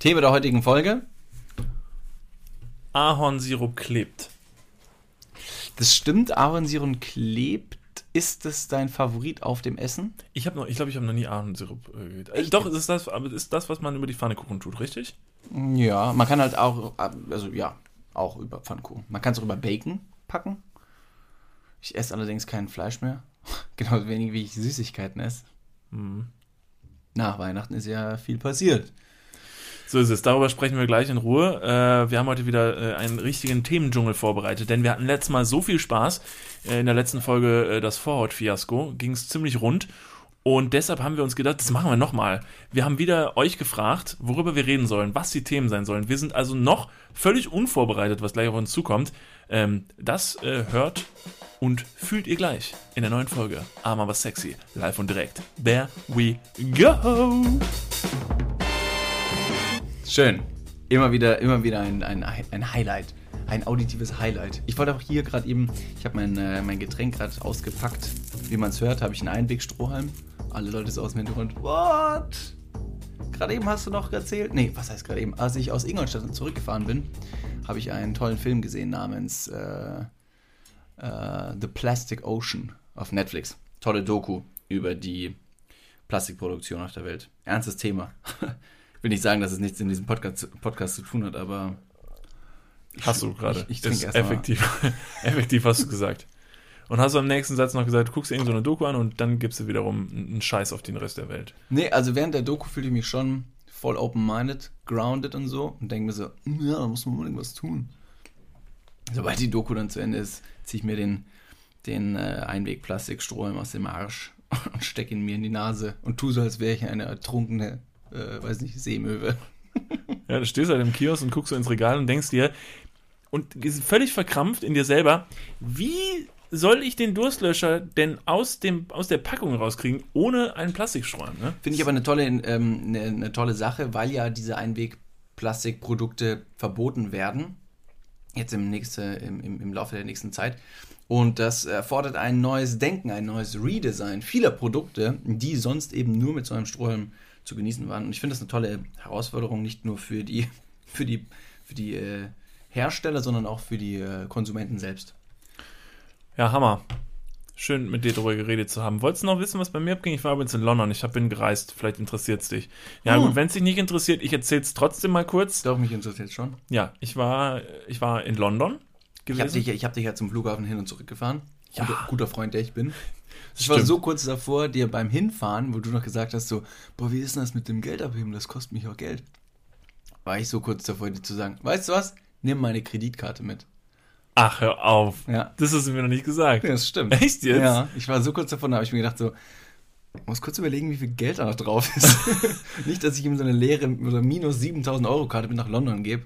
Thema der heutigen Folge. Ahornsirup klebt. Das stimmt, Ahornsirup klebt. Ist es dein Favorit auf dem Essen? Ich habe noch, ich glaube, ich habe noch nie Ahornsirup äh, äh, Doch, ist das, aber ist das, was man über die Pfannkuchen tut, richtig? Ja, man kann halt auch, also ja, auch über Pfannkuchen. Man kann es auch über Bacon packen. Ich esse allerdings kein Fleisch mehr. Genauso wenig wie ich Süßigkeiten esse. Hm. Nach Weihnachten ist ja viel passiert. So ist es. Darüber sprechen wir gleich in Ruhe. Äh, wir haben heute wieder äh, einen richtigen Themendschungel vorbereitet, denn wir hatten letztes Mal so viel Spaß. Äh, in der letzten Folge äh, das Vorhaut-Fiasko ging es ziemlich rund. Und deshalb haben wir uns gedacht, das machen wir nochmal. Wir haben wieder euch gefragt, worüber wir reden sollen, was die Themen sein sollen. Wir sind also noch völlig unvorbereitet, was gleich auf uns zukommt. Ähm, das äh, hört und fühlt ihr gleich in der neuen Folge. Arm aber sexy, live und direkt. There we go! Schön. Immer wieder, immer wieder ein, ein, ein Highlight. Ein auditives Highlight. Ich wollte auch hier gerade eben, ich habe mein, äh, mein Getränk gerade ausgepackt. Wie man es hört, habe ich einen Einwegstrohhalm. Alle Leute so aus dem Hintergrund. What? Gerade eben hast du noch erzählt? Nee, was heißt gerade eben? Als ich aus Ingolstadt zurückgefahren bin, habe ich einen tollen Film gesehen namens äh, äh, The Plastic Ocean auf Netflix. Tolle Doku über die Plastikproduktion auf der Welt. Ernstes Thema. Will nicht sagen, dass es nichts in diesem Podcast, Podcast zu tun hat, aber. ich- Hast du gerade. Ich, ich trinke erst mal. effektiv. effektiv hast du gesagt. Und hast du am nächsten Satz noch gesagt, du guckst irgend so eine Doku an und dann gibst du wiederum einen Scheiß auf den Rest der Welt. Nee, also während der Doku fühlte ich mich schon voll open-minded, grounded und so und denke mir so, ja, da muss man unbedingt was tun. Sobald die Doku dann zu Ende ist, ziehe ich mir den, den äh, Einwegplastikstrohhalm aus dem Arsch und stecke ihn mir in die Nase und tue so, als wäre ich eine ertrunkene, äh, weiß nicht, Seemöwe. Ja, du stehst halt im Kiosk und guckst so ins Regal und denkst dir, und ist völlig verkrampft in dir selber, wie soll ich den Durstlöscher denn aus, dem, aus der Packung rauskriegen, ohne einen Plastikstrohhalm? Ne? Finde ich aber eine tolle, ähm, eine, eine tolle Sache, weil ja diese Einwegplastikprodukte verboten werden. Jetzt im, nächste, im, im, im Laufe der nächsten Zeit. Und das erfordert ein neues Denken, ein neues Redesign vieler Produkte, die sonst eben nur mit so einem Strohhalm zu genießen waren. Und ich finde das eine tolle Herausforderung, nicht nur für die, für die, für die äh, Hersteller, sondern auch für die äh, Konsumenten selbst. Ja, Hammer. Schön, mit dir darüber geredet zu haben. Wolltest du noch wissen, was bei mir abging? Ich war übrigens in London. Ich bin gereist. Vielleicht interessiert es dich. Ja, Hm. gut, wenn es dich nicht interessiert, ich erzähle es trotzdem mal kurz. Doch, mich interessiert schon. Ja, ich war, ich war in London Ich habe gewesen. dich, ich hab dich ja zum Flughafen hin und zurück gefahren. Ja. Guter, guter Freund, der ich bin. Ich war so kurz davor, dir beim Hinfahren, wo du noch gesagt hast, so, boah, wie ist denn das mit dem Geld abheben? Das kostet mich auch Geld. War ich so kurz davor, dir zu sagen, weißt du was? Nimm meine Kreditkarte mit. Ach, hör auf. Ja. Das hast du mir noch nicht gesagt. das stimmt. Echt jetzt? Ja, ich war so kurz davon, da habe ich mir gedacht, so, ich muss kurz überlegen, wie viel Geld da noch drauf ist. Nicht, dass ich ihm so eine leere oder minus 7000 Euro Karte mit nach London gebe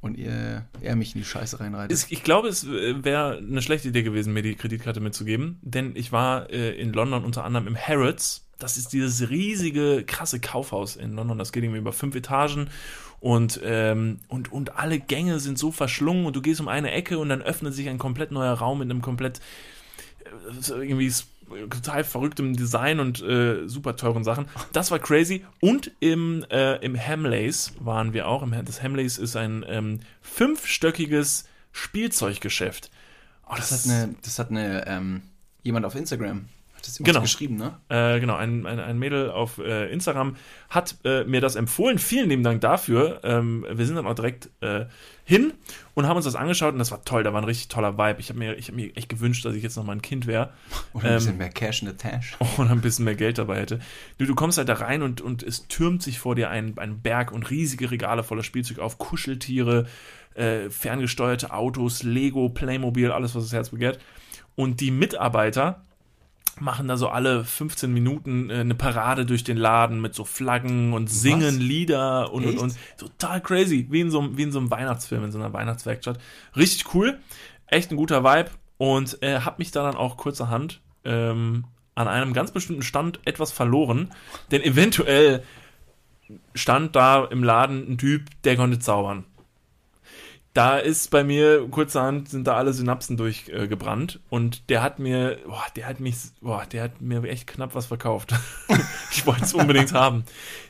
und ihr, er mich in die Scheiße reinreitet. Ich glaube, es äh, wäre eine schlechte Idee gewesen, mir die Kreditkarte mitzugeben, denn ich war äh, in London unter anderem im Harrods. Das ist dieses riesige, krasse Kaufhaus in London. Das geht irgendwie über fünf Etagen und, ähm, und, und alle Gänge sind so verschlungen und du gehst um eine Ecke und dann öffnet sich ein komplett neuer Raum mit einem komplett äh, irgendwie total verrücktem Design und äh, super teuren Sachen. Das war crazy. Und im, äh, im Hamleys waren wir auch. Das Hamleys ist ein ähm, fünfstöckiges Spielzeuggeschäft. Oh, das hat eine, das hat eine, ähm, jemand auf Instagram, hat das Genau. geschrieben, ne? Äh, genau, ein, ein, ein Mädel auf äh, Instagram hat äh, mir das empfohlen. Vielen lieben Dank dafür. Ähm, wir sind dann auch direkt äh, hin und haben uns das angeschaut und das war toll. Da war ein richtig toller Vibe. Ich habe mir, ich hab mir echt gewünscht, dass ich jetzt noch mal ein Kind wäre Oder ein Ähm, bisschen mehr Cash in the Tash. und ein bisschen mehr Geld dabei hätte. Du, du kommst halt da rein und, und es türmt sich vor dir ein, ein Berg und riesige Regale voller Spielzeug auf, Kuscheltiere, äh, ferngesteuerte Autos, Lego, Playmobil, alles, was das Herz begehrt. Und die Mitarbeiter machen da so alle 15 Minuten äh, eine Parade durch den Laden mit so Flaggen und singen Lieder und, und, Echt? und total crazy, wie in, so, einem- wie in so einem Weihnachtsfilm, in so einer Weihnachtswerkstatt. Richtig cool, echt ein guter Vibe und äh, hab mich da dann auch kurzerhand ähm, an einem ganz bestimmten Stand etwas verloren, denn eventuell stand da im Laden ein Typ, der konnte zaubern. Da ist bei mir kurzerhand sind da alle Synapsen durchgebrannt äh, und der hat mir, boah, der hat mich, boah, der hat mir echt knapp was verkauft. ich wollte es unbedingt haben.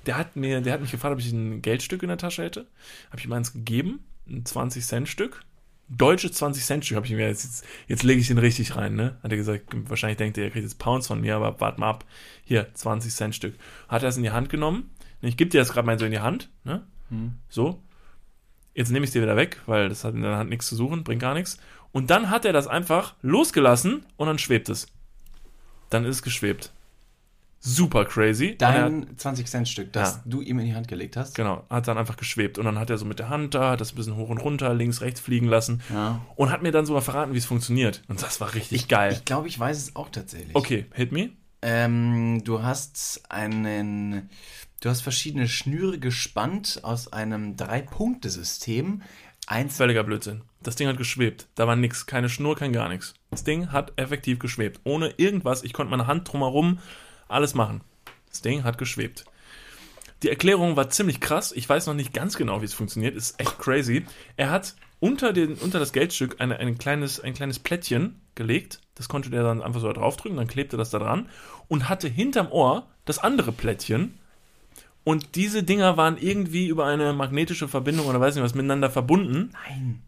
Der hat, mir, der hat mich gefragt, ob ich ein Geldstück in der Tasche hätte. Habe ich ihm eins gegeben, ein 20-Cent-Stück. Deutsches 20-Cent-Stück habe ich mir jetzt, jetzt, jetzt lege ich ihn richtig rein, ne? Hat er gesagt, wahrscheinlich denkt er, er kriegt jetzt Pounds von mir, aber warte mal ab. Hier, 20-Cent-Stück. Hat er es in die Hand genommen. Ich gebe dir das gerade mal so in die Hand, ne? Hm. So. Jetzt nehme ich es dir wieder weg, weil das hat in deiner Hand nichts zu suchen, bringt gar nichts. Und dann hat er das einfach losgelassen und dann schwebt es. Dann ist es geschwebt. Super crazy. Dein 20-Cent-Stück, das Ja. du ihm in die Hand gelegt hast. Genau, hat dann einfach geschwebt. Und dann hat er so mit der Hand da, hat das ein bisschen hoch und runter, links, rechts fliegen lassen. Ja. Und hat mir dann sogar verraten, wie es funktioniert. Und das war richtig geil. Ich glaube, ich weiß es auch tatsächlich. okay, hit me. Ähm, du hast einen. Du hast verschiedene Schnüre gespannt aus einem Drei-Punkte-System. Eins. Völliger Blödsinn. Das Ding hat geschwebt. Da war nix, keine Schnur, kein gar nichts. Das Ding hat effektiv geschwebt. Ohne irgendwas. Ich konnte meine Hand drumherum alles machen. Das Ding hat geschwebt. Die Erklärung war ziemlich krass. Ich weiß noch nicht ganz genau, wie es funktioniert. Ist echt crazy. Er hat unter, den, unter das Geldstück eine, ein, kleines, ein kleines Plättchen gelegt. Das konnte der dann einfach so draufdrücken. Dann klebte das da dran. Und hatte hinterm Ohr das andere Plättchen. Und diese Dinger waren irgendwie über eine magnetische Verbindung oder weiß nicht was miteinander verbunden. Nein.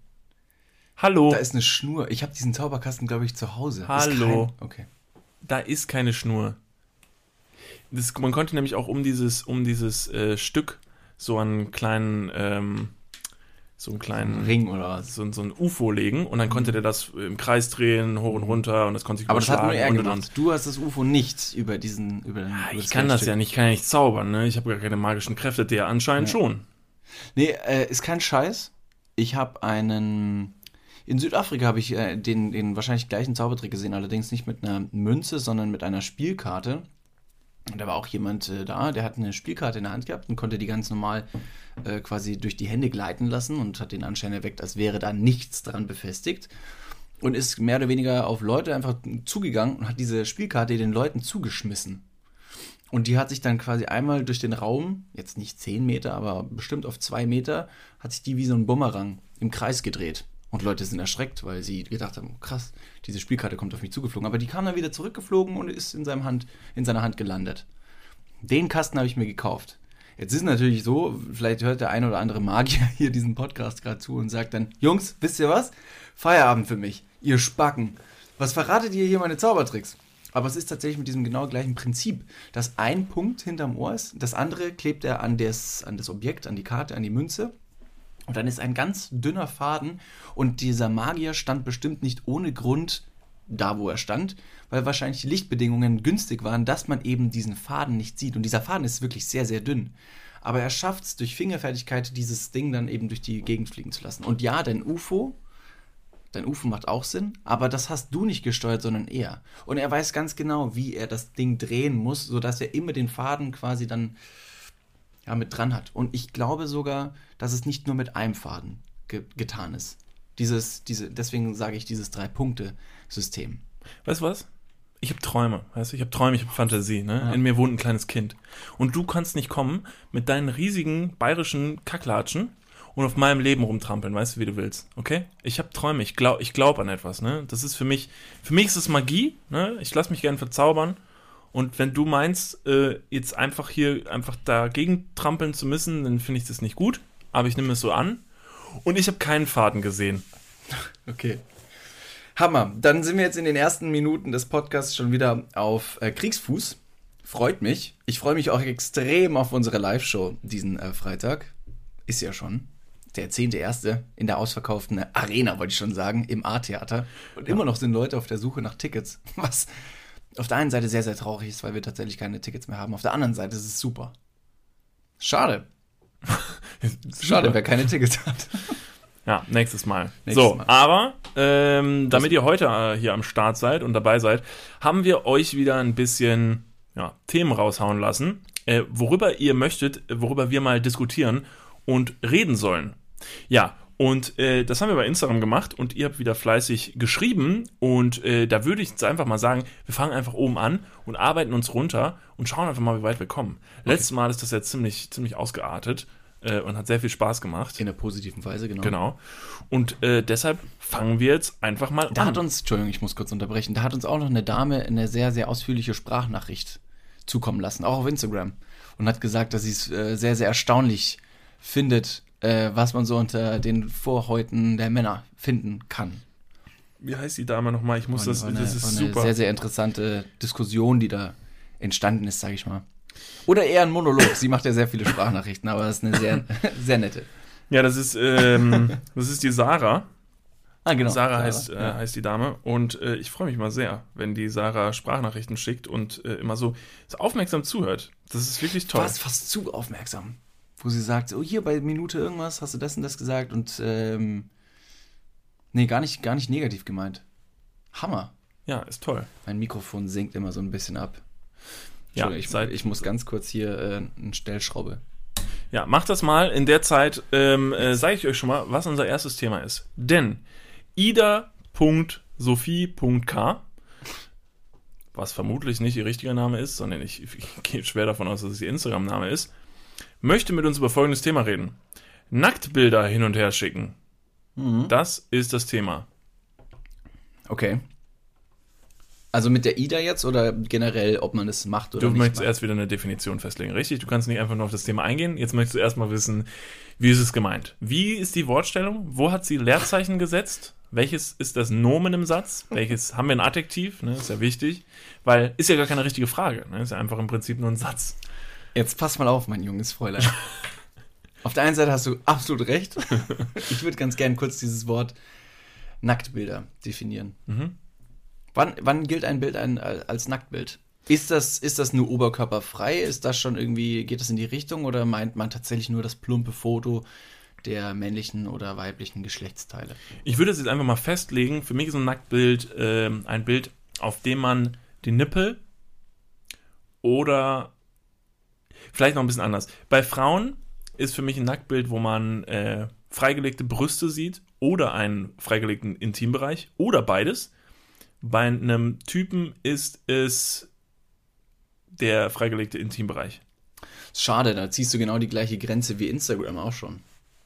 Hallo, Da ist eine Schnur. Ich habe diesen Zauberkasten, glaube ich, zu Hause. Hallo. Kein, okay. da ist keine Schnur. Das, man konnte nämlich auch um dieses, um dieses äh, Stück so einen kleinen, ähm, so einen kleinen Ring oder was. so, so ein UFO legen und dann konnte der das im Kreis drehen, hoch und runter und das konnte sich Aber das hat nur er und, und, gemacht. Du hast das UFO nicht über diesen. Über den, und. über Ich kann das ja nicht, ich kann ja nicht zaubern, ne? Ich habe gar keine magischen Kräfte, der anscheinend Ja. schon. Nee, äh, ist kein Scheiß. Ich habe einen. In Südafrika habe ich äh, den, den wahrscheinlich gleichen Zaubertrick gesehen, allerdings nicht mit einer Münze, sondern mit einer Spielkarte. Da war auch jemand äh, da, der hat eine Spielkarte in der Hand gehabt und konnte die ganz normal äh, quasi durch die Hände gleiten lassen und hat den Anschein erweckt, als wäre da nichts dran befestigt. Und ist mehr oder weniger auf Leute einfach zugegangen und hat diese Spielkarte den Leuten zugeschmissen. Und die hat sich dann quasi einmal durch den Raum, jetzt nicht 10 Meter, aber bestimmt auf 2 Meter, hat sich die wie so ein Bumerang im Kreis gedreht. Und Leute sind erschreckt, weil sie gedacht haben, krass, diese Spielkarte kommt auf mich zugeflogen. Aber die kam dann wieder zurückgeflogen und ist in, seinem Hand, in seiner Hand gelandet. Den Kasten habe ich mir gekauft. Jetzt ist natürlich so, vielleicht hört der eine oder andere Magier hier diesen Podcast gerade zu und sagt dann, Jungs, wisst ihr was? Feierabend für mich, ihr Spacken. Was verratet ihr hier meine Zaubertricks? Aber es ist tatsächlich mit diesem genau gleichen Prinzip, dass ein Punkt hinterm Ohr ist, das andere klebt er an das, an das Objekt, an die Karte, an die Münze. Und dann ist ein ganz dünner Faden und dieser Magier stand bestimmt nicht ohne Grund da, wo er stand, weil wahrscheinlich die Lichtbedingungen günstig waren, dass man eben diesen Faden nicht sieht. Und dieser Faden ist wirklich sehr, sehr dünn. Aber er schafft es durch Fingerfertigkeit, dieses Ding dann eben durch die Gegend fliegen zu lassen. Und ja, dein UFO, dein UFO macht auch Sinn, aber das hast du nicht gesteuert, sondern er. Und er weiß ganz genau, wie er das Ding drehen muss, sodass er immer den Faden quasi dann ja, mit dran hat. Und ich glaube sogar, dass es nicht nur mit einem Faden ge getan ist. Dieses, diese, deswegen sage ich dieses Drei-Punkte-System. Weißt du was? Ich habe Träume, weißt du? Ich habe Träume, ich habe Fantasie, ne? Ja. In mir wohnt ein kleines Kind. Und du kannst nicht kommen mit deinen riesigen bayerischen Kacklatschen und auf meinem Leben rumtrampeln, weißt du, wie du willst, okay? Ich habe Träume, ich glaube ich glaub an etwas, ne? Das ist für mich, für mich ist es Magie, ne? Ich lasse mich gern verzaubern. Und wenn du meinst, äh, jetzt einfach hier einfach dagegen trampeln zu müssen, dann finde ich das nicht gut. Aber ich nehme es so an. Und ich habe keinen Faden gesehen. Okay. Hammer. Dann sind wir jetzt in den ersten Minuten des Podcasts schon wieder auf äh, Kriegsfuß. Freut mich. Ich freue mich auch extrem auf unsere Live-Show diesen äh, Freitag. Ist ja schon. Der 10.1. in der ausverkauften Arena, wollte ich schon sagen, im A-Theater. Und immer noch sind Leute auf der Suche nach Tickets. Was auf der einen Seite sehr, sehr traurig ist, weil wir tatsächlich keine Tickets mehr haben. Auf der anderen Seite ist es super. Schade. Schade, wer keine Tickets hat. Ja, nächstes Mal. Nächstes so, Mal. aber ähm, damit ihr heute äh, hier am Start seid und dabei seid, haben wir euch wieder ein bisschen ja, Themen raushauen lassen, äh, worüber ihr möchtet, worüber wir mal diskutieren und reden sollen. Ja, und äh, das haben wir bei Instagram gemacht und ihr habt wieder fleißig geschrieben und äh, da würde ich jetzt einfach mal sagen, wir fangen einfach oben an und arbeiten uns runter und schauen einfach mal, wie weit wir kommen. Letztes Mal ist das ja ziemlich, ziemlich ausgeartet äh, und hat sehr viel Spaß gemacht. In der positiven Weise, genau. Genau. Und äh, deshalb fangen wir jetzt einfach mal Da an. hat uns, Entschuldigung, ich muss kurz unterbrechen, da hat uns auch noch eine Dame eine sehr, sehr ausführliche Sprachnachricht zukommen lassen, auch auf Instagram. Und hat gesagt, dass sie es äh, sehr, sehr erstaunlich findet, äh, was man so unter den Vorhäuten der Männer finden kann. Wie heißt die Dame nochmal? Ich muss War das, das ist war eine super. sehr, sehr interessante Diskussion, die da entstanden ist, sage ich mal. Oder eher ein Monolog. Sie macht ja sehr viele Sprachnachrichten, aber das ist eine sehr, sehr nette. Ja, das ist, ähm, das ist die Sarah. Ah, genau. Sarah heißt, äh, ja. heißt die Dame. Und äh, ich freue mich mal sehr, wenn die Sarah Sprachnachrichten schickt und äh, immer so, so aufmerksam zuhört. Das ist wirklich toll. fast, fast zu aufmerksam. Wo sie sagt, oh, hier bei Minute irgendwas hast du das und das gesagt und ähm, nee, gar nicht, gar nicht negativ gemeint. Hammer. Ja, ist toll. Mein Mikrofon sinkt immer so ein bisschen ab. Ja, ich, ich muss ganz kurz hier äh, eine Stellschraube. Ja, macht das mal. In der Zeit ähm, äh, sage ich euch schon mal, was unser erstes Thema ist. Denn ida.sophie.k, was vermutlich nicht ihr richtiger Name ist, sondern ich, ich gehe schwer davon aus, dass es ihr Instagram-Name ist, möchte mit uns über folgendes Thema reden. Nacktbilder hin und her schicken. Das ist das Thema. Okay. Also mit der Ida jetzt oder generell, ob man das macht oder Du nicht? möchtest macht? erst wieder eine Definition festlegen, richtig? Du kannst nicht einfach nur auf das Thema eingehen. Jetzt möchtest du erstmal wissen, wie ist es gemeint? Wie ist die Wortstellung? Wo hat sie Leerzeichen gesetzt? Welches ist das Nomen im Satz? Welches haben wir ein Adjektiv? Ne, ist ja wichtig, weil ist ja gar keine richtige Frage. Ne? Ist ja einfach im Prinzip nur ein Satz. Jetzt pass mal auf, mein junges Fräulein. auf der einen Seite hast du absolut recht. ich würde ganz gern kurz dieses Wort Nacktbilder definieren. Mhm. Wann, wann gilt ein Bild ein, als Nacktbild? Ist das, ist das nur oberkörperfrei? Ist das schon irgendwie, geht das in die Richtung oder meint man tatsächlich nur das plumpe Foto der männlichen oder weiblichen Geschlechtsteile? Ich würde es jetzt einfach mal festlegen. Für mich ist ein Nacktbild ähm, ein Bild, auf dem man die Nippel oder vielleicht noch ein bisschen anders. Bei Frauen ist für mich ein Nacktbild, wo man äh, freigelegte Brüste sieht oder einen freigelegten Intimbereich oder beides. Bei einem Typen ist es der freigelegte Intimbereich. Schade, da ziehst du genau die gleiche Grenze wie Instagram auch schon.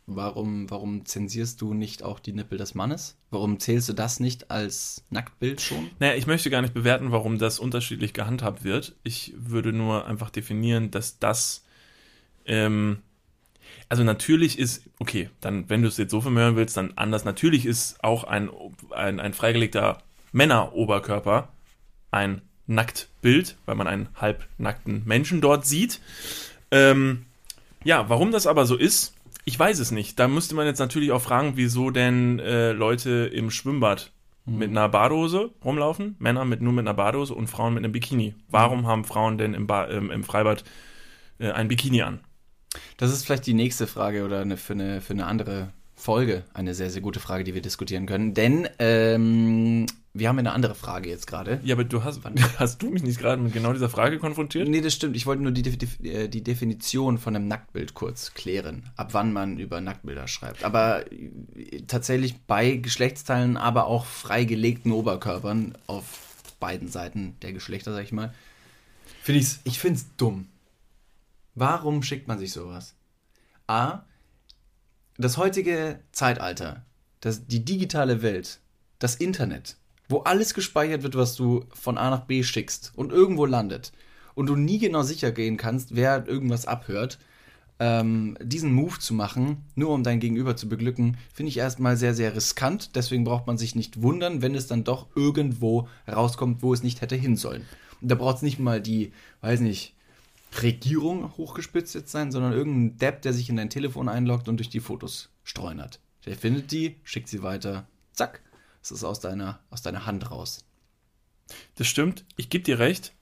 Warum, warum zensierst du nicht auch die Nippel des Mannes? Warum zählst du das nicht als Nacktbild schon? Naja, ich möchte gar nicht bewerten, warum das unterschiedlich gehandhabt wird. Ich würde nur einfach definieren, dass das, ähm, also natürlich ist, okay, dann, wenn du es jetzt so vermören willst, dann anders. Natürlich ist auch ein, ein, ein freigelegter Männeroberkörper ein Nacktbild, weil man einen halbnackten Menschen dort sieht. Ähm, ja, warum das aber so ist, ich weiß es nicht. Da müsste man jetzt natürlich auch fragen, wieso denn äh, Leute im Schwimmbad mit einer Badehose rumlaufen, Männer mit nur mit einer Badehose und Frauen mit einem Bikini. Warum haben Frauen denn im, ba ähm, im Freibad äh, ein Bikini an? Das ist vielleicht die nächste Frage oder eine, für, eine, für eine andere Folge eine sehr, sehr gute Frage, die wir diskutieren können. Denn ähm, wir haben eine andere Frage jetzt gerade. Ja, aber du hast, hast du mich nicht gerade mit genau dieser Frage konfrontiert? Nee, das stimmt. Ich wollte nur die, die, äh, die Definition von einem Nacktbild kurz klären, ab wann man über Nacktbilder schreibt. Aber äh, tatsächlich bei Geschlechtsteilen, aber auch freigelegten Oberkörpern auf beiden Seiten der Geschlechter, sag ich mal, finde ich's, ich finde es dumm. Warum schickt man sich sowas? A, das heutige Zeitalter, das, die digitale Welt, das Internet, wo alles gespeichert wird, was du von A nach B schickst und irgendwo landet und du nie genau sicher gehen kannst, wer irgendwas abhört, ähm, diesen Move zu machen, nur um dein Gegenüber zu beglücken, finde ich erstmal sehr, sehr riskant. Deswegen braucht man sich nicht wundern, wenn es dann doch irgendwo rauskommt, wo es nicht hätte hin sollen. Und da braucht es nicht mal die, weiß nicht, Regierung hochgespitzt jetzt sein, sondern irgendein Depp, der sich in dein Telefon einloggt und durch die Fotos streunert. Der findet die, schickt sie weiter, zack, es ist aus deiner, aus deiner Hand raus. Das stimmt, ich gebe dir recht.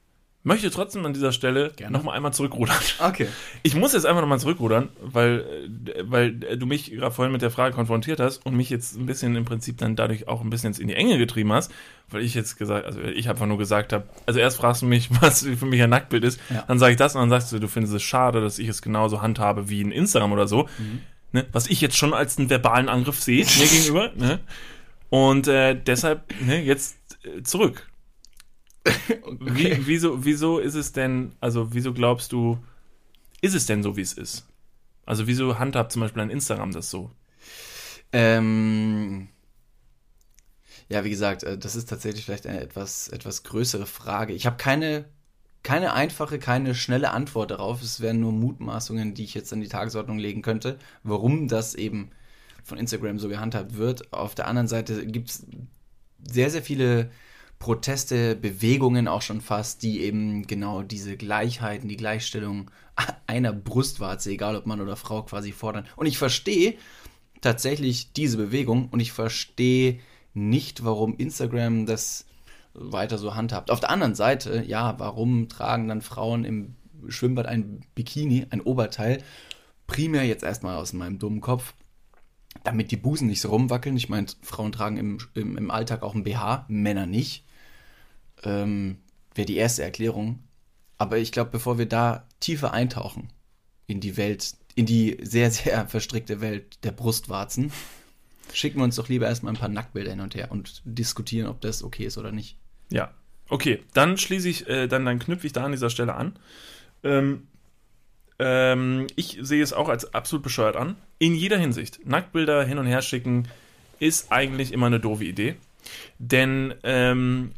Möchte trotzdem an dieser Stelle Gerne. nochmal einmal zurückrudern. Okay. Ich muss jetzt einfach nochmal zurückrudern, weil, weil du mich gerade vorhin mit der Frage konfrontiert hast und mich jetzt ein bisschen im Prinzip dann dadurch auch ein bisschen jetzt in die Enge getrieben hast, weil ich jetzt gesagt, also ich einfach nur gesagt habe, also erst fragst du mich, was für mich ein Nacktbild ist, Ja. dann sage ich das und dann sagst du, du findest es schade, dass ich es genauso handhabe wie in Instagram oder so, ne? was ich jetzt schon als einen verbalen Angriff sehe mir gegenüber. Ne? Und äh, deshalb ne, jetzt äh, zurück. Wie, wieso, wieso ist es denn, also wieso glaubst du, ist es denn so, wie es ist? Also wieso handhabt zum Beispiel ein Instagram das so? Ähm, ja, wie gesagt, äh, das ist tatsächlich vielleicht eine etwas, etwas größere Frage. Ich habe keine keine einfache, keine schnelle Antwort darauf. Es wären nur Mutmaßungen, die ich jetzt an die Tagesordnung legen könnte, warum das eben von Instagram so gehandhabt wird. Auf der anderen Seite gibt es sehr, sehr viele Proteste, Bewegungen auch schon fast, die eben genau diese Gleichheiten, die Gleichstellung einer Brustwarze, egal ob Mann oder Frau, quasi fordern. Und ich verstehe tatsächlich diese Bewegung und ich verstehe nicht, warum Instagram das weiter so handhabt. Auf der anderen Seite, ja, warum tragen dann Frauen im Schwimmbad ein Bikini, ein Oberteil? Primär jetzt erstmal aus meinem dummen Kopf, damit die Busen nicht so rumwackeln. Ich meine, Frauen tragen im, im, im, Alltag auch ein BH, Männer nicht. Ähm, Wäre die erste Erklärung. Aber ich glaube, bevor wir da tiefer eintauchen in die Welt, in die sehr, sehr verstrickte Welt der Brustwarzen, schicken wir uns doch lieber erstmal ein paar Nacktbilder hin und her und diskutieren, ob das okay ist oder nicht. Ja, okay. Dann schließe ich, äh, dann, dann knüpfe ich da an dieser Stelle an. Ähm, ähm, ich sehe es auch als absolut bescheuert an. In jeder Hinsicht. Nacktbilder hin und her schicken ist eigentlich immer eine doofe Idee. Denn, ähm,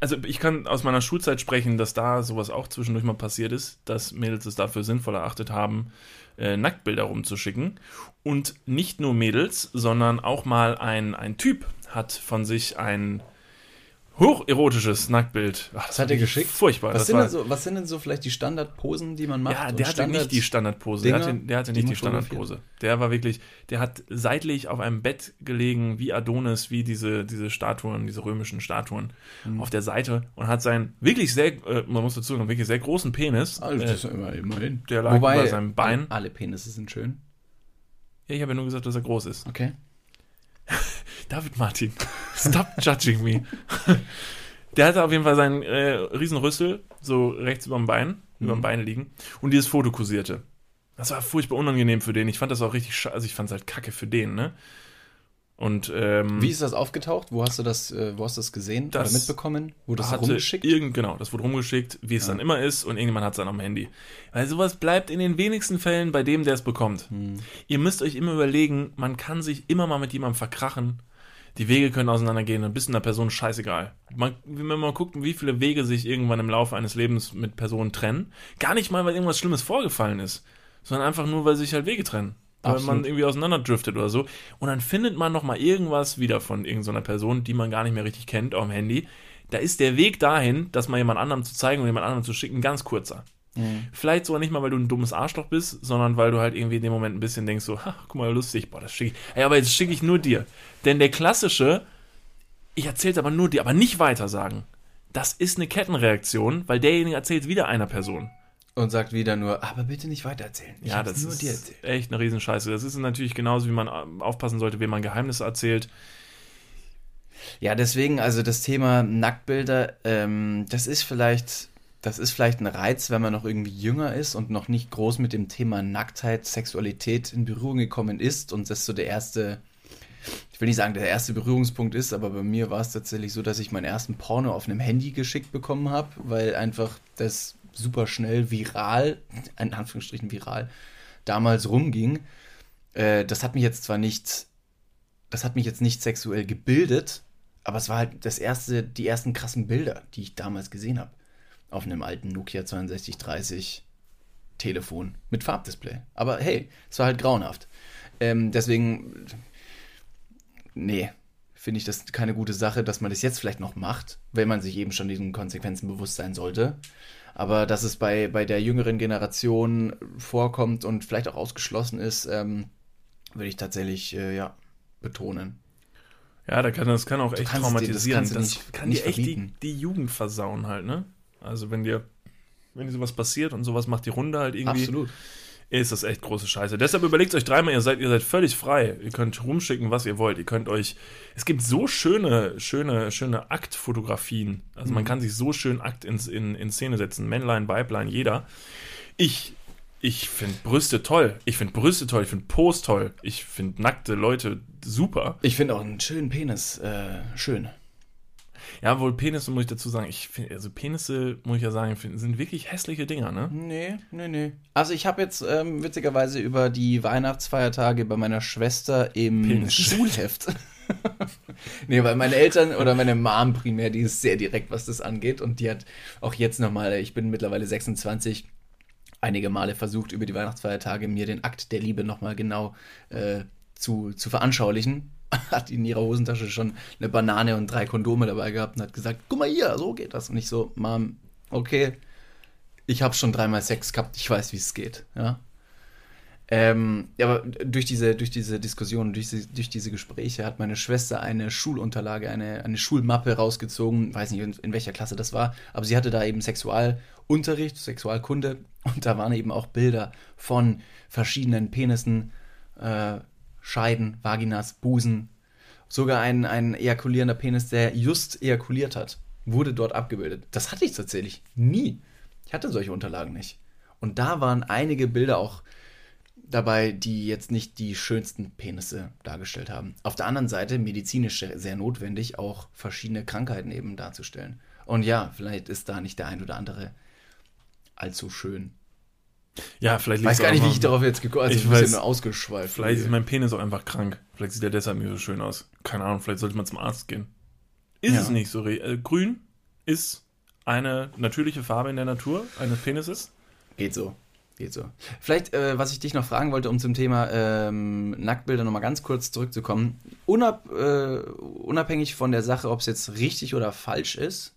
also ich kann aus meiner Schulzeit sprechen, dass da sowas auch zwischendurch mal passiert ist, dass Mädels es dafür sinnvoll erachtet haben, äh, Nacktbilder rumzuschicken. Und nicht nur Mädels, sondern auch mal ein, ein Typ hat von sich ein hocherotisches Nacktbild. Ach, das hat er geschickt? Furchtbar. Was sind, war, so, was sind, denn so, vielleicht die Standardposen, die man macht? Ja, der hatte Standard nicht die Standardpose. der hatte, der hatte nicht die, die Standardpose. Der war wirklich, der hat seitlich auf einem Bett gelegen, wie Adonis, wie diese, diese Statuen, diese römischen Statuen mhm. auf der Seite und hat seinen wirklich sehr, äh, man muss dazu sagen, wirklich sehr großen Penis. Also, das äh, ist immer, immerhin. Der lag Wobei, bei seinem Bein. Alle Penisse sind schön. Ja, ich habe ja nur gesagt, dass er groß ist. Okay. David Martin, stop judging me. Der hatte auf jeden Fall seinen äh, Riesenrüssel so rechts über dem Bein, mhm. über dem. Bein liegen und dieses Foto kursierte. Das war furchtbar unangenehm für den. Ich fand das auch richtig, also ich fand es halt kacke für den, ne? Und, ähm, Wie ist das aufgetaucht? Wo hast du das, äh, wo hast du das gesehen das oder mitbekommen? Wurde das rumgeschickt? Irgend, genau, das wurde rumgeschickt, wie es ja. dann immer ist, und irgendjemand hat es dann am Handy. Weil sowas bleibt in den wenigsten Fällen bei dem, der es bekommt. Hm. Ihr müsst euch immer überlegen, man kann sich immer mal mit jemandem verkrachen. Die Wege können auseinandergehen, dann bist du einer Person scheißegal. Man, wenn man mal guckt, wie viele Wege sich irgendwann im Laufe eines Lebens mit Personen trennen, gar nicht mal, weil irgendwas Schlimmes vorgefallen ist, sondern einfach nur, weil sich halt Wege trennen weil Absolut. man irgendwie auseinanderdriftet oder so. Und dann findet man nochmal irgendwas wieder von irgendeiner Person, die man gar nicht mehr richtig kennt, auf dem Handy. Da ist der Weg dahin, das mal jemand anderem zu zeigen und jemand anderem zu schicken, ganz kurzer. Mhm. Vielleicht sogar nicht mal, weil du ein dummes Arschloch bist, sondern weil du halt irgendwie in dem Moment ein bisschen denkst, so, ha, guck mal, lustig, boah, das schicke ich. Ey, aber jetzt schicke ich nur dir. Denn der klassische, ich erzähle es aber nur dir, aber nicht weiter sagen. Das ist eine Kettenreaktion, weil derjenige erzählt wieder einer Person. Und sagt wieder nur, aber bitte nicht weitererzählen. Ich ja, das ist echt eine Riesenscheiße. Das ist natürlich genauso, wie man aufpassen sollte, wem man Geheimnisse erzählt. Ja, deswegen, also das Thema Nacktbilder, ähm, das ist vielleicht, das ist vielleicht ein Reiz, wenn man noch irgendwie jünger ist und noch nicht groß mit dem Thema Nacktheit, Sexualität in Berührung gekommen ist und das so der erste, ich will nicht sagen, der erste Berührungspunkt ist, aber bei mir war es tatsächlich so, dass ich meinen ersten Porno auf einem Handy geschickt bekommen habe, weil einfach das super schnell viral, in Anführungsstrichen viral, damals rumging. Äh, das hat mich jetzt zwar nicht, das hat mich jetzt nicht sexuell gebildet, aber es war halt das erste, die ersten krassen Bilder, die ich damals gesehen habe. Auf einem alten Nokia 6230 Telefon mit Farbdisplay. Aber hey, es war halt grauenhaft. Ähm, deswegen, nee, finde ich das keine gute Sache, dass man das jetzt vielleicht noch macht, wenn man sich eben schon diesen Konsequenzen bewusst sein sollte. Aber dass es bei, bei der jüngeren Generation vorkommt und vielleicht auch ausgeschlossen ist, ähm, würde ich tatsächlich äh, ja, betonen. Ja, da kann, das kann auch echt traumatisieren. Dir, das, das kann dir echt die, die Jugend versauen halt, ne? Also wenn dir, wenn dir sowas passiert und sowas macht die Runde halt irgendwie. Absolut ist das echt große Scheiße. Deshalb überlegt euch dreimal, ihr seid, ihr seid völlig frei. Ihr könnt rumschicken, was ihr wollt. Ihr könnt euch. Es gibt so schöne, schöne, schöne Aktfotografien. Also mhm. man kann sich so schön Akt in, in, in Szene setzen. Männlein, Weiblein, jeder. Ich, ich finde Brüste toll. Ich finde Brüste toll. Ich finde Post toll. Ich finde nackte Leute super. Ich finde auch einen schönen Penis äh, schön. Ja, wohl Penisse muss ich dazu sagen. Ich finde, also Penisse, muss ich ja sagen, sind wirklich hässliche Dinger, ne? Nee, nee, nee. Also ich habe jetzt ähm, witzigerweise über die Weihnachtsfeiertage bei meiner Schwester im Penis. Schulheft. nee, weil meine Eltern oder meine Mom primär, die ist sehr direkt, was das angeht. Und die hat auch jetzt nochmal, ich bin mittlerweile 26, einige Male versucht, über die Weihnachtsfeiertage mir den Akt der Liebe nochmal genau äh, zu, zu veranschaulichen. Hat in ihrer Hosentasche schon eine Banane und drei Kondome dabei gehabt und hat gesagt, guck mal hier, so geht das. Und ich so, Mom, okay, ich habe schon dreimal Sex gehabt, ich weiß, wie es geht. Ja, ähm, aber durch diese, durch diese Diskussion, durch, diese, durch diese Gespräche hat meine Schwester eine Schulunterlage, eine, eine Schulmappe rausgezogen, weiß nicht, in, in, welcher Klasse das war, aber sie hatte da eben Sexualunterricht, Sexualkunde und da waren eben auch Bilder von verschiedenen Penissen, äh, Scheiden, Vaginas, Busen, sogar ein, ein ejakulierender Penis, der just ejakuliert hat, wurde dort abgebildet. Das hatte ich tatsächlich nie. Ich hatte solche Unterlagen nicht. Und da waren einige Bilder auch dabei, die jetzt nicht die schönsten Penisse dargestellt haben. Auf der anderen Seite medizinisch sehr notwendig, auch verschiedene Krankheiten eben darzustellen. Und ja, vielleicht ist da nicht der ein oder andere allzu schön. Ja, vielleicht Ich weiß gar nicht, wie ich darauf jetzt gekommen bin. Also ich ein bisschen ausgeschweift. Vielleicht ist mein Penis auch einfach krank. Vielleicht sieht er deshalb nicht so schön aus. Keine Ahnung, vielleicht sollte man zum Arzt gehen. Ist Ja. es nicht so. Äh, grün ist eine natürliche Farbe in der Natur eines Penises. Geht so. Geht so. Vielleicht, äh, was ich dich noch fragen wollte, um zum Thema ähm, Nacktbilder nochmal ganz kurz zurückzukommen. Unab, äh, unabhängig von der Sache, ob es jetzt richtig oder falsch ist,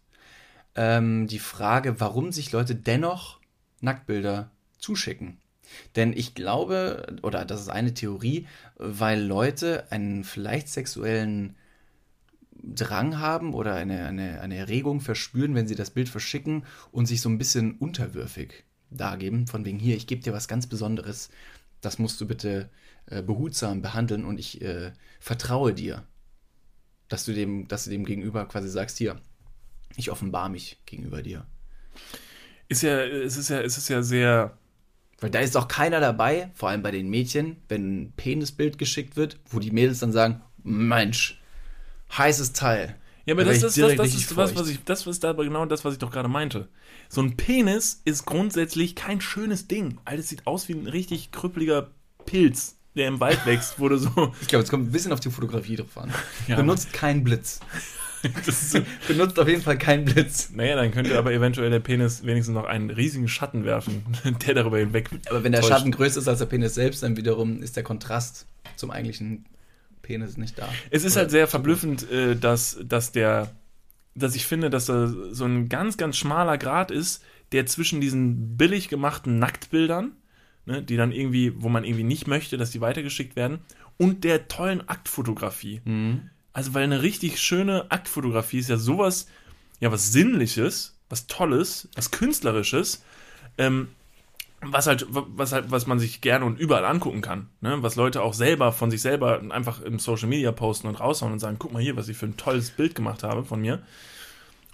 ähm, die Frage, warum sich Leute dennoch Nacktbilder zuschicken. Denn ich glaube, oder das ist eine Theorie, weil Leute einen vielleicht sexuellen Drang haben oder eine, eine, eine Erregung verspüren, wenn sie das Bild verschicken und sich so ein bisschen unterwürfig dargeben, von wegen hier, ich gebe dir was ganz Besonderes, das musst du bitte äh, behutsam behandeln und ich äh, vertraue dir, dass du dem, dass du dem Gegenüber quasi sagst, hier, ich offenbar mich gegenüber dir. Ist ja, es ist ja, es ist ja sehr. Weil da ist auch keiner dabei, vor allem bei den Mädchen, wenn ein Penisbild geschickt wird, wo die Mädels dann sagen, Mensch, heißes Teil. Ja, aber Da das, ich das, das, ist was, was ich, das ist aber genau das, was ich doch gerade meinte. So ein Penis ist grundsätzlich kein schönes Ding. Alter, es sieht aus wie ein richtig krüppeliger Pilz, der im Wald wächst, wurde so. Ich glaube, es kommt ein bisschen auf die Fotografie drauf an. Ja. Benutzt keinen Blitz. So Benutzt auf jeden Fall keinen Blitz. naja, dann könnte aber eventuell der Penis wenigstens noch einen riesigen Schatten werfen, der darüber hinweg. Aber wenn der täuscht. Schatten größer ist als der Penis selbst, dann wiederum ist der Kontrast zum eigentlichen Penis nicht da. Es ist Oder- halt sehr verblüffend, äh, dass, dass der, dass ich finde, dass da so ein ganz, ganz schmaler Grad ist, der zwischen diesen billig gemachten Nacktbildern, ne, die dann irgendwie, wo man irgendwie nicht möchte, dass die weitergeschickt werden, und der tollen Aktfotografie. Mhm. Also, weil eine richtig schöne Aktfotografie ist ja sowas, ja, was Sinnliches, was Tolles, was Künstlerisches, ähm, was halt, was halt, was man sich gerne und überall angucken kann, ne? Was Leute auch selber von sich selber einfach im Social Media posten und raushauen und sagen, guck mal hier, was ich für ein tolles Bild gemacht habe von mir.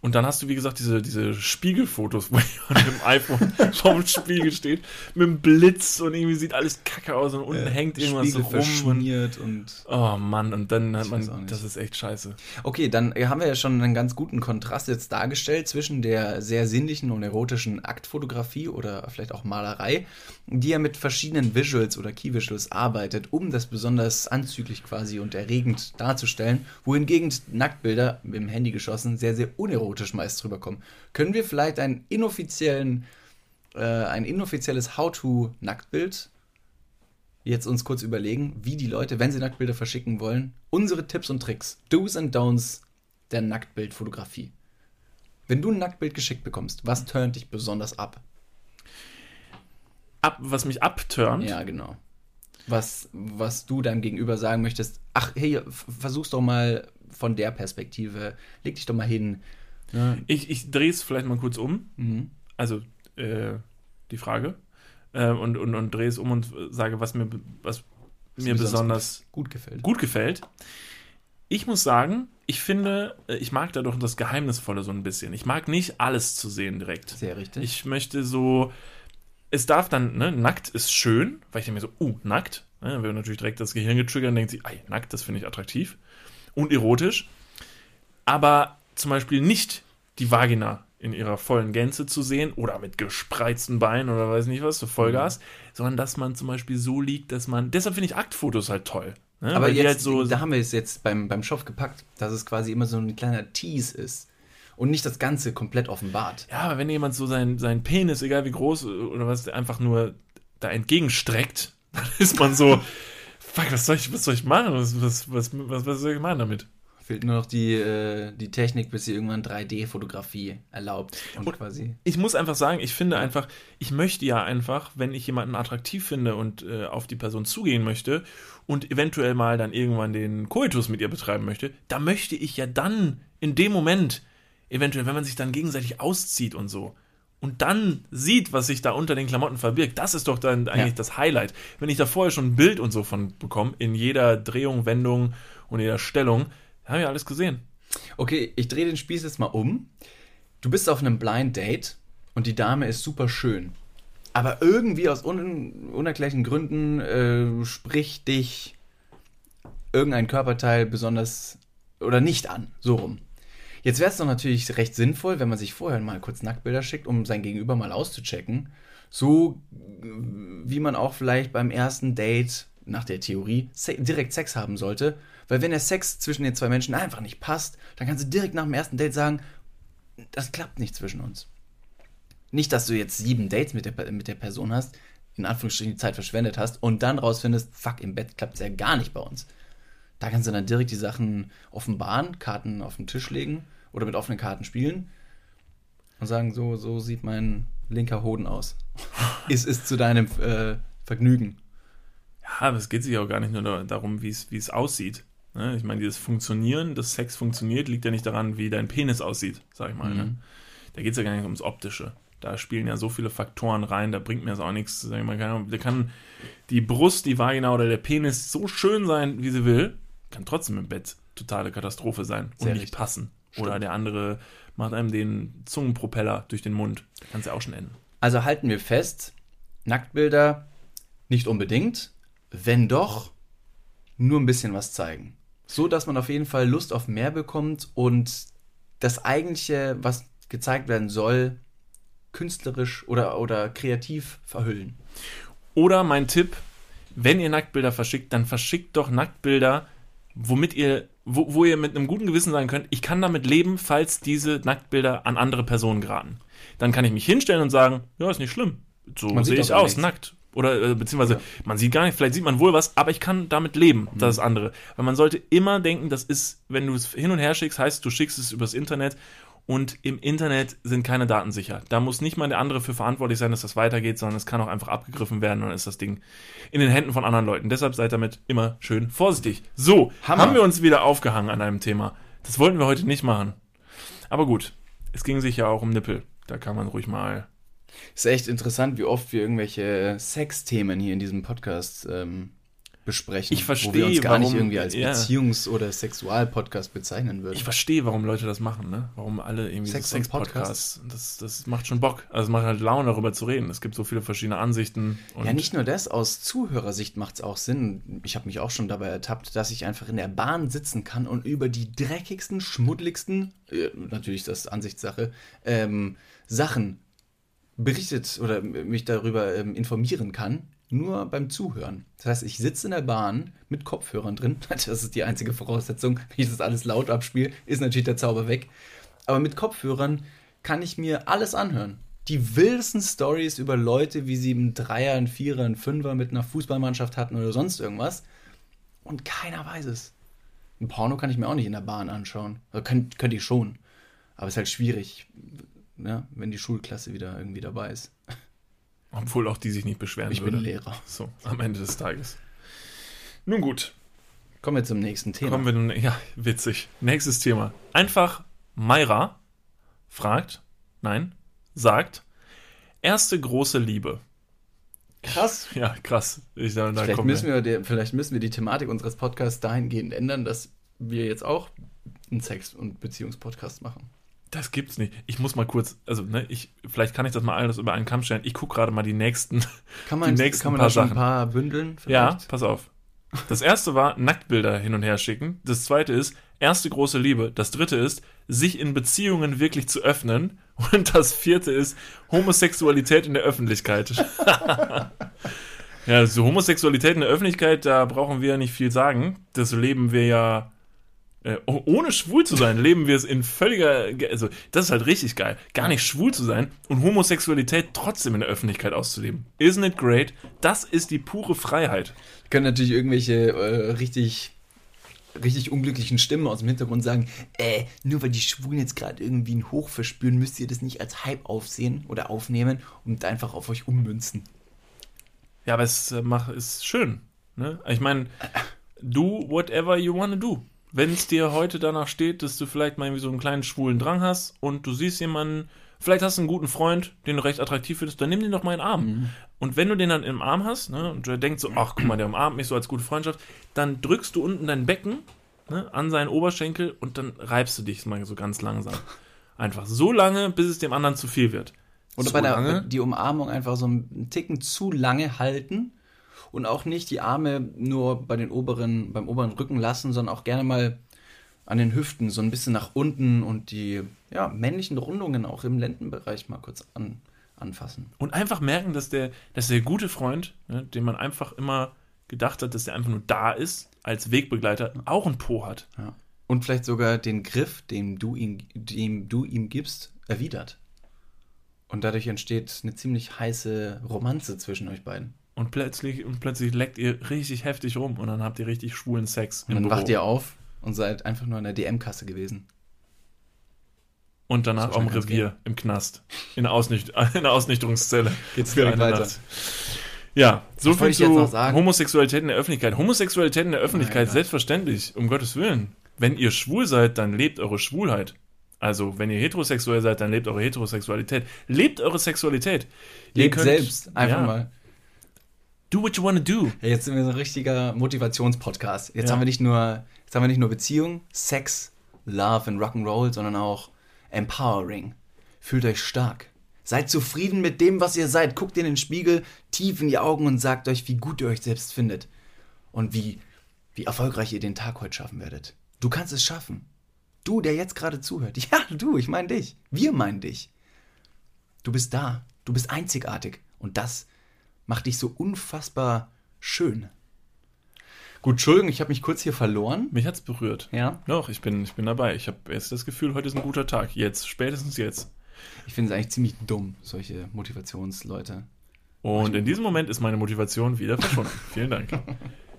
Und dann hast du, wie gesagt, diese, diese Spiegelfotos, wo jemand mit dem iPhone vorm Spiegel steht, mit dem Blitz und irgendwie sieht alles kacke aus und unten hängt irgendwas Spiegel rum. Und, verschmiert und. oh Mann, und dann hat man, das ist echt scheiße. Okay, dann äh, haben wir ja schon einen ganz guten Kontrast jetzt dargestellt zwischen der sehr sinnlichen und erotischen Aktfotografie oder vielleicht auch Malerei, die ja mit verschiedenen Visuals oder Key Visuals arbeitet, um das besonders anzüglich quasi und erregend darzustellen, wohingegen Nacktbilder mit dem Handy geschossen sehr, sehr unerotisch meist rüberkommen. Können wir vielleicht einen inoffiziellen, äh, ein inoffizielles How-to-Nacktbild jetzt uns kurz überlegen, wie die Leute, wenn sie Nacktbilder verschicken wollen, unsere Tipps und Tricks, Do's and Don'ts der Nacktbildfotografie. Wenn du ein Nacktbild geschickt bekommst, was turnt dich besonders ab? Ab, was mich abturnt, Ja, genau. Was, was du deinem Gegenüber sagen möchtest, ach, hey, versuch's doch mal von der Perspektive, leg dich doch mal hin. Ne? ich, ich drehe es vielleicht mal kurz um, Mhm. also äh, die Frage, äh, und, und, und drehe es um und sage, was mir, was mir besonders Gut gefällt. gut gefällt. Ich muss sagen, ich finde, äh, ich mag dadurch das Geheimnisvolle so ein bisschen. Ich mag nicht alles zu sehen direkt. Sehr richtig. Ich möchte so, es darf dann, ne, nackt ist schön, weil ich denke mir so, uh, nackt. Ne, dann wird natürlich direkt das Gehirn getriggert und denkt sich, ey, nackt, das finde ich attraktiv und erotisch. Aber zum Beispiel nicht die Vagina in ihrer vollen Gänze zu sehen oder mit gespreizten Beinen oder weiß nicht was, so Vollgas, sondern dass man zum Beispiel so liegt, dass man, deshalb finde ich Aktfotos halt toll. Ne? Aber Weil jetzt, halt so, da haben wir es jetzt beim, beim Stoff gepackt, dass es quasi immer so ein kleiner Tease ist. Und nicht das Ganze komplett offenbart. ja, aber wenn jemand so seinen, seinen Penis, egal wie groß oder was, einfach nur da entgegenstreckt, dann ist man so, fuck, was soll ich, was soll ich machen? Was, was, was, was, was soll ich machen damit? Fehlt nur noch die, äh, die Technik, bis sie irgendwann 3D-Fotografie erlaubt. Und, Und- quasi. ich muss einfach sagen, ich finde einfach, ich möchte ja einfach, wenn ich jemanden attraktiv finde und äh, auf die Person zugehen möchte und eventuell mal dann irgendwann den Koitus mit ihr betreiben möchte, da möchte ich ja dann in dem Moment, eventuell, wenn man sich dann gegenseitig auszieht und so, und dann sieht, was sich da unter den Klamotten verbirgt, das ist doch dann eigentlich Ja. das Highlight. Wenn ich da vorher schon ein Bild und so von bekomme, in jeder Drehung, Wendung und jeder Stellung, haben wir alles gesehen. Okay, ich drehe den Spieß jetzt mal um. Du bist auf einem Blind Date und die Dame ist super schön. Aber irgendwie aus un unerklärlichen Gründen äh, spricht dich irgendein Körperteil besonders oder nicht an. So rum. Jetzt wäre es doch natürlich recht sinnvoll, wenn man sich vorher mal kurz Nacktbilder schickt, um sein Gegenüber mal auszuchecken. So wie man auch vielleicht beim ersten Date nach der Theorie direkt Sex haben sollte. Weil wenn der Sex zwischen den zwei Menschen einfach nicht passt, dann kannst du direkt nach dem ersten Date sagen, das klappt nicht zwischen uns. Nicht, dass du jetzt sieben Dates mit der, mit der Person hast, in Anführungsstrichen die Zeit verschwendet hast und dann rausfindest, fuck, im Bett klappt es ja gar nicht bei uns. Da kannst du dann direkt die Sachen offenbaren, Karten auf den Tisch legen oder mit offenen Karten spielen und sagen, so, so sieht mein linker Hoden aus. ist es zu deinem äh, Vergnügen. Ja, aber es geht sich auch gar nicht nur da- darum, wie es aussieht. Ne? Ich meine, dieses Funktionieren, dass Sex funktioniert, liegt ja nicht daran, wie dein Penis aussieht, sag ich mal. Ne? Mhm. Da geht es ja gar nicht ums Optische. Da spielen ja so viele Faktoren rein, da bringt mir das auch nichts. Sag ich mal, Ahnung, da kann die Brust, die Vagina oder der Penis so schön sein, wie sie will, kann trotzdem im Bett totale Katastrophe sein und Sehr nicht richtig. passen. Oder der andere macht einem den Zungenpropeller durch den Mund. Da kann es ja auch schon enden. Also halten wir fest, Nacktbilder nicht unbedingt, wenn doch, nur ein bisschen was zeigen. So dass man auf jeden Fall Lust auf mehr bekommt und das eigentliche, was gezeigt werden soll, künstlerisch oder, oder kreativ verhüllen. Oder mein Tipp, wenn ihr Nacktbilder verschickt, dann verschickt doch Nacktbilder, womit ihr, wo, wo ihr mit einem guten Gewissen sagen könnt, ich kann damit leben, falls diese Nacktbilder an andere Personen geraten. Dann kann ich mich hinstellen und sagen, ja, ist nicht schlimm. So Man sehe ich aus, nichts. nackt. Oder äh, beziehungsweise Ja. man sieht gar nicht, vielleicht sieht man wohl was, aber ich kann damit leben, Mhm. das ist andere. Weil man sollte immer denken, das ist, wenn du es hin und her schickst, heißt du schickst es übers Internet und im Internet sind keine Daten sicher. Da muss nicht mal der andere für verantwortlich sein, dass das weitergeht, sondern es kann auch einfach abgegriffen werden und dann ist das Ding in den Händen von anderen Leuten. Deshalb seid damit immer schön vorsichtig. So, Hammer. haben wir uns wieder aufgehangen an einem Thema. Das wollten wir heute nicht machen. Aber gut, es ging sich ja auch um Nippel. Da kann man ruhig mal. Ist echt interessant, wie oft wir irgendwelche Sexthemen hier in diesem Podcast ähm, besprechen. Ich verstehe, Wo wir uns gar nicht warum- irgendwie als ja. Beziehungs- oder Sexualpodcast bezeichnen würden. Ich verstehe, warum Leute das machen, ne? Warum alle irgendwie Sex so Sex-Podcasts. Das, das macht schon Bock. Also es macht halt Laune, darüber zu reden. Es gibt so viele verschiedene Ansichten. Ja, nicht nur das, aus Zuhörersicht macht es auch Sinn. Ich habe mich auch schon dabei ertappt, dass ich einfach in der Bahn sitzen kann und über die dreckigsten, schmuddligsten, äh, natürlich das ist Ansichtssache, ähm, Sachen berichtet oder mich darüber ähm, informieren kann, nur beim Zuhören. Das heißt, ich sitze in der Bahn mit Kopfhörern drin. Das ist die einzige Voraussetzung. Wenn ich das alles laut abspiele, ist natürlich der Zauber weg. Aber mit Kopfhörern kann ich mir alles anhören. Die wildesten Stories über Leute, wie sie einen Dreier, einen Vierer, einen Fünfer mit einer Fußballmannschaft hatten oder sonst irgendwas. Und keiner weiß es. Ein Porno kann ich mir auch nicht in der Bahn anschauen. Also könnt, könnte ich schon. Aber es ist halt schwierig, ne, wenn die Schulklasse wieder irgendwie dabei ist. Obwohl auch die sich nicht beschweren Ich würde. bin Lehrer. So, am Ende des Tages. Nun gut, Kommen wir zum nächsten Thema. kommen wir nun. Ja, witzig. Nächstes Thema. Einfach Mayra fragt, nein, sagt, erste große Liebe. Krass. Ja, krass. Ich, da, da Vielleicht müssen, wir der, vielleicht müssen wir die Thematik unseres Podcasts dahingehend ändern, dass wir jetzt auch einen Sex- und Beziehungspodcast machen. Das gibt's nicht. Ich muss mal kurz, also, ne, ich, vielleicht kann ich das mal alles über einen Kamm stellen. Ich gucke gerade mal die nächsten. Kann man, Die nächsten kann man paar da schon Sachen. ein paar bündeln? Ja, vielleicht? pass auf. Das erste war Nacktbilder hin und her schicken. Das zweite ist erste große Liebe. Das dritte ist sich in Beziehungen wirklich zu öffnen. Und das vierte ist Homosexualität in der Öffentlichkeit. Ja, so Homosexualität in der Öffentlichkeit, da brauchen wir ja nicht viel sagen. Das leben wir ja. Äh, oh- ohne schwul zu sein, leben wir es in völliger. Ge- Also, das ist halt richtig geil. Gar nicht schwul zu sein und Homosexualität trotzdem in der Öffentlichkeit auszuleben. Isn't it great? Das ist die pure Freiheit. können natürlich irgendwelche äh, richtig, richtig unglücklichen Stimmen aus dem Hintergrund sagen, äh, nur weil die Schwulen jetzt gerade irgendwie einen Hoch verspüren, müsst ihr das nicht als Hype aufsehen oder aufnehmen und einfach auf euch ummünzen. Ja, aber es äh, mach, ist schön. Ne? Ich meine, do whatever you wanna do. Wenn es dir heute danach steht, dass du vielleicht mal irgendwie so einen kleinen schwulen Drang hast und du siehst jemanden, vielleicht hast du einen guten Freund, den du recht attraktiv findest, dann nimm den doch mal in den Arm. Und wenn du den dann im Arm hast, ne, und der denkt so, ach guck mal, der umarmt mich so als gute Freundschaft, dann drückst du unten dein Becken ne, an seinen Oberschenkel und dann reibst du dich mal so ganz langsam. Einfach so lange, bis es dem anderen zu viel wird. Oder so bei der die Umarmung einfach so einen Ticken zu lange halten und auch nicht die Arme nur bei den oberen, beim oberen Rücken lassen, sondern auch gerne mal an den Hüften so ein bisschen nach unten und die ja, männlichen Rundungen auch im Lendenbereich mal kurz an, anfassen. Und einfach merken, dass der, dass der gute Freund, ne, den man einfach immer gedacht hat, dass der einfach nur da ist, als Wegbegleiter, auch einen Po hat. Ja. Und vielleicht sogar den Griff, den du ihm, dem du ihm gibst, erwidert. Und dadurch entsteht eine ziemlich heiße Romanze zwischen euch beiden. Und plötzlich, und plötzlich leckt ihr richtig heftig rum und dann habt ihr richtig schwulen Sex. Und dann wacht ihr auf und seid einfach nur in der DM-Kasse gewesen. Und danach auch im Revier, im Knast. In der, Ausnücht in der Ausnüchterungszelle. Geht's direkt weiter. Nacht. Ja, so viel zu? Homosexualität in der Öffentlichkeit. Homosexualität in der Öffentlichkeit, Gott. selbstverständlich, um Gottes Willen. Wenn ihr schwul seid, dann lebt eure Schwulheit. Also, wenn ihr heterosexuell seid, dann lebt eure Heterosexualität. Lebt eure Sexualität. Lebt könnt- selbst, einfach ja, mal. Do what you wanna do. Jetzt sind wir so ein richtiger Motivationspodcast. Jetzt Ja. haben wir nicht nur, jetzt haben wir nicht nur Beziehung, Sex, Love und Rock'n'Roll, sondern auch Empowering. Fühlt euch stark. Seid zufrieden mit dem, was ihr seid. Guckt in den Spiegel, tief in die Augen und sagt euch, wie gut ihr euch selbst findet. Und wie, wie erfolgreich ihr den Tag heute schaffen werdet. Du kannst es schaffen. Du, der jetzt gerade zuhört. Ja, du, ich meine dich. Wir meinen dich. Du bist da. Du bist einzigartig. Und das macht dich so unfassbar schön. Gut, Entschuldigung, ich habe mich kurz hier verloren. Mich hat's berührt. Ja. Doch, ich bin, ich bin dabei. Ich habe jetzt das Gefühl, heute ist ein guter Tag. Jetzt, spätestens jetzt. Ich finde es eigentlich ziemlich dumm, solche Motivationsleute. Und in diesem Moment ist meine Motivation wieder verschwunden. Vielen Dank.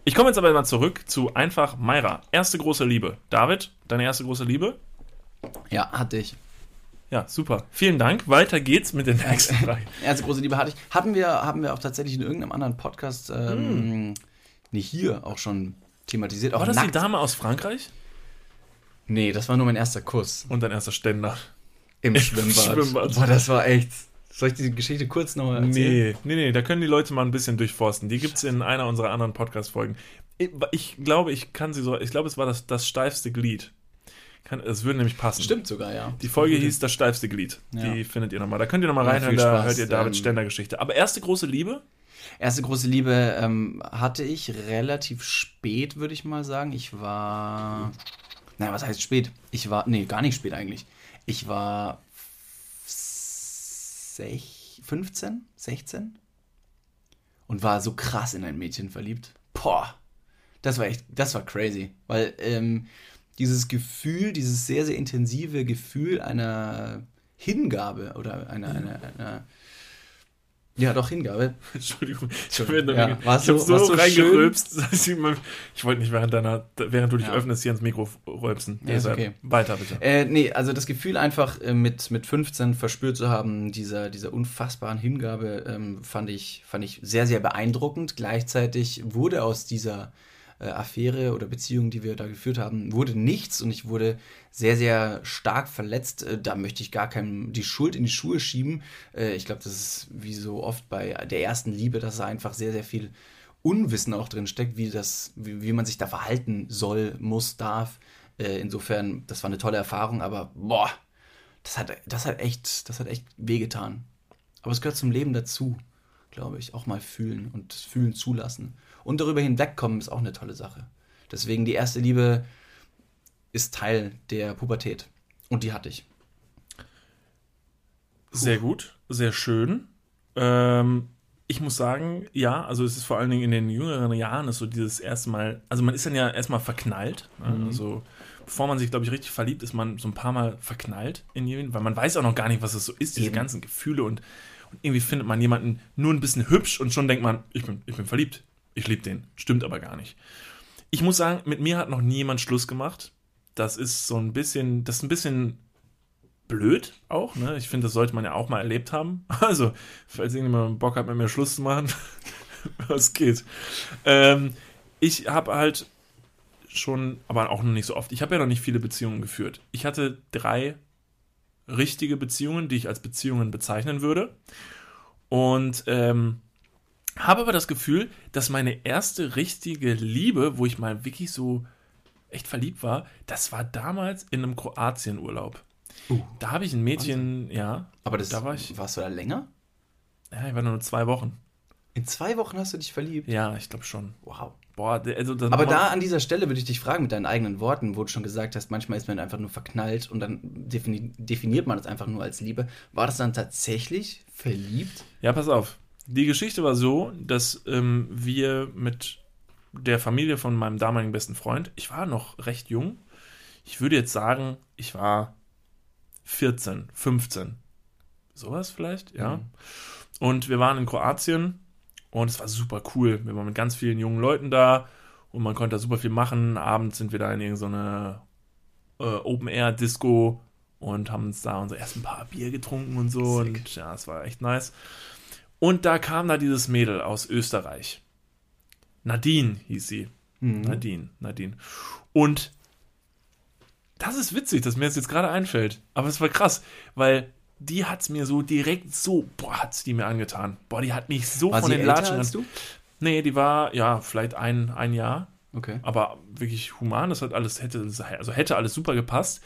Ich komme jetzt aber mal zurück zu einfach Mayra. Erste große Liebe. David, deine erste große Liebe? Ja, hatte ich. Ja, super. Vielen Dank. Weiter geht's mit den nächsten Fragen. Erste große Liebe hatte ich. Hatten wir, haben wir auch tatsächlich in irgendeinem anderen Podcast, ähm, nicht hier, auch schon thematisiert. Auch War das nackt. die Dame aus Frankreich? Nee, das war nur mein erster Kuss. Und dein erster Ständer. Im Schwimmbad. Schwimmbad. Boah, das war echt. Soll ich die Geschichte kurz nochmal erzählen? Nee, nee, nee, da können die Leute mal ein bisschen durchforsten. Die gibt's in einer unserer anderen Podcast-Folgen. Ich, ich glaube, ich kann sie so, ich glaube, es war das, das steifste Glied. Kann, es würde nämlich passen. Stimmt sogar, ja. Die Folge hieß Das steifste Glied. Ja. Die findet ihr nochmal. Da könnt ihr nochmal reinhören, da hört ihr Davids ähm, Ständer-Geschichte. Aber erste große Liebe? Erste große Liebe ähm, hatte ich relativ spät, würde ich mal sagen. Ich war. Naja, was heißt spät? Ich war. Nee, gar nicht spät eigentlich. Ich war. Sech, 15, 16 und war so krass in ein Mädchen verliebt. Boah, das war echt, das war crazy, weil ähm, dieses Gefühl, dieses sehr, sehr intensive Gefühl einer Hingabe oder einer, einer, einer ja, doch Hingabe, Entschuldigung. Ich Entschuldigung, habe ja. War's hab so- so, so reingerülpst. dass ich mal- Ich wollte nicht während deiner, während du dich Ja. öffnest, hier ins Mikro rülpsen. Ja, ist okay. Weiter bitte. Äh, nee, also das Gefühl einfach äh, mit, mit 15 verspürt zu haben, dieser, dieser unfassbaren Hingabe, ähm, fand, ich, fand ich sehr, sehr beeindruckend. Gleichzeitig wurde aus dieser äh, Affäre oder Beziehung, die wir da geführt haben, wurde nichts und ich wurde sehr, sehr stark verletzt. Äh, da möchte ich gar keinem die Schuld in die Schuhe schieben. Äh, ich glaube, das ist wie so oft bei der ersten Liebe, dass da einfach sehr, sehr viel Unwissen auch drin steckt, wie, das, wie, wie man sich da verhalten soll, muss, darf. Äh, insofern, das war eine tolle Erfahrung, aber boah, das hat, das hat echt, das hat echt wehgetan. Aber es gehört zum Leben dazu, glaube ich. Auch mal fühlen und Fühlen zulassen. Und darüber hinwegkommen ist auch eine tolle Sache. Deswegen die erste Liebe ist Teil der Pubertät. Und die hatte ich. Sehr gut, sehr schön. Ähm, ich muss sagen, ja, also es ist vor allen Dingen in den jüngeren Jahren ist so dieses erste Mal, also man ist dann ja erstmal verknallt. Ne? Mhm. Also bevor man sich, glaube ich, richtig verliebt, ist man so ein paar Mal verknallt in jemanden, weil man weiß auch noch gar nicht, was es so ist, diese Eben. ganzen Gefühle und, und irgendwie findet man jemanden nur ein bisschen hübsch und schon denkt man, ich bin, ich bin verliebt. Ich liebe den. Stimmt aber gar nicht. Ich muss sagen, mit mir hat noch nie jemand Schluss gemacht. Das ist so ein bisschen, das ist ein bisschen blöd auch. Ne? Ich finde, das sollte man ja auch mal erlebt haben. Also, falls irgendjemand Bock hat, mit mir Schluss zu machen, was geht. Ähm, ich habe halt schon, aber auch noch nicht so oft. Ich habe ja noch nicht viele Beziehungen geführt. Ich hatte drei richtige Beziehungen, die ich als Beziehungen bezeichnen würde. Und ähm, habe aber das Gefühl, dass meine erste richtige Liebe, wo ich mal wirklich so echt verliebt war, das war damals in einem Kroatien-Urlaub. Uh, Da habe ich ein Mädchen, ja, aber das Da war ich- warst du da länger? ja, ich war nur zwei Wochen. In zwei Wochen hast du dich verliebt? Ja, ich glaube schon. Wow. Boah, also das Aber da an dieser Stelle würde ich dich fragen mit deinen eigenen Worten, wo du schon gesagt hast, manchmal ist man einfach nur verknallt und dann defini definiert man es einfach nur als Liebe. War das dann tatsächlich verliebt? Ja, pass auf. Die Geschichte war so, dass ähm, wir mit der Familie von meinem damaligen besten Freund, ich war noch recht jung. Ich würde jetzt sagen, ich war 14, 15. Sowas vielleicht, ja. Mhm. Und wir waren in Kroatien und es war super cool. Wir waren mit ganz vielen jungen Leuten da und man konnte da super viel machen. Abends sind wir da in irgendeine äh, Open-Air-Disco und haben uns da unser ersten paar Bier getrunken und so. Sick. Und ja, es war echt nice. Und da kam da dieses Mädel aus Österreich. Nadine hieß sie. Mhm. Nadine, Nadine. Und das ist witzig, dass mir das jetzt gerade einfällt. Aber es war krass, weil die hat es mir so direkt so, boah, hat sie die mir angetan. Boah, die hat mich so War von den Latschen. als du? Nee, die war, ja, vielleicht ein, ein Jahr. Okay. Aber wirklich human, das hat alles, hätte, also hätte alles super gepasst.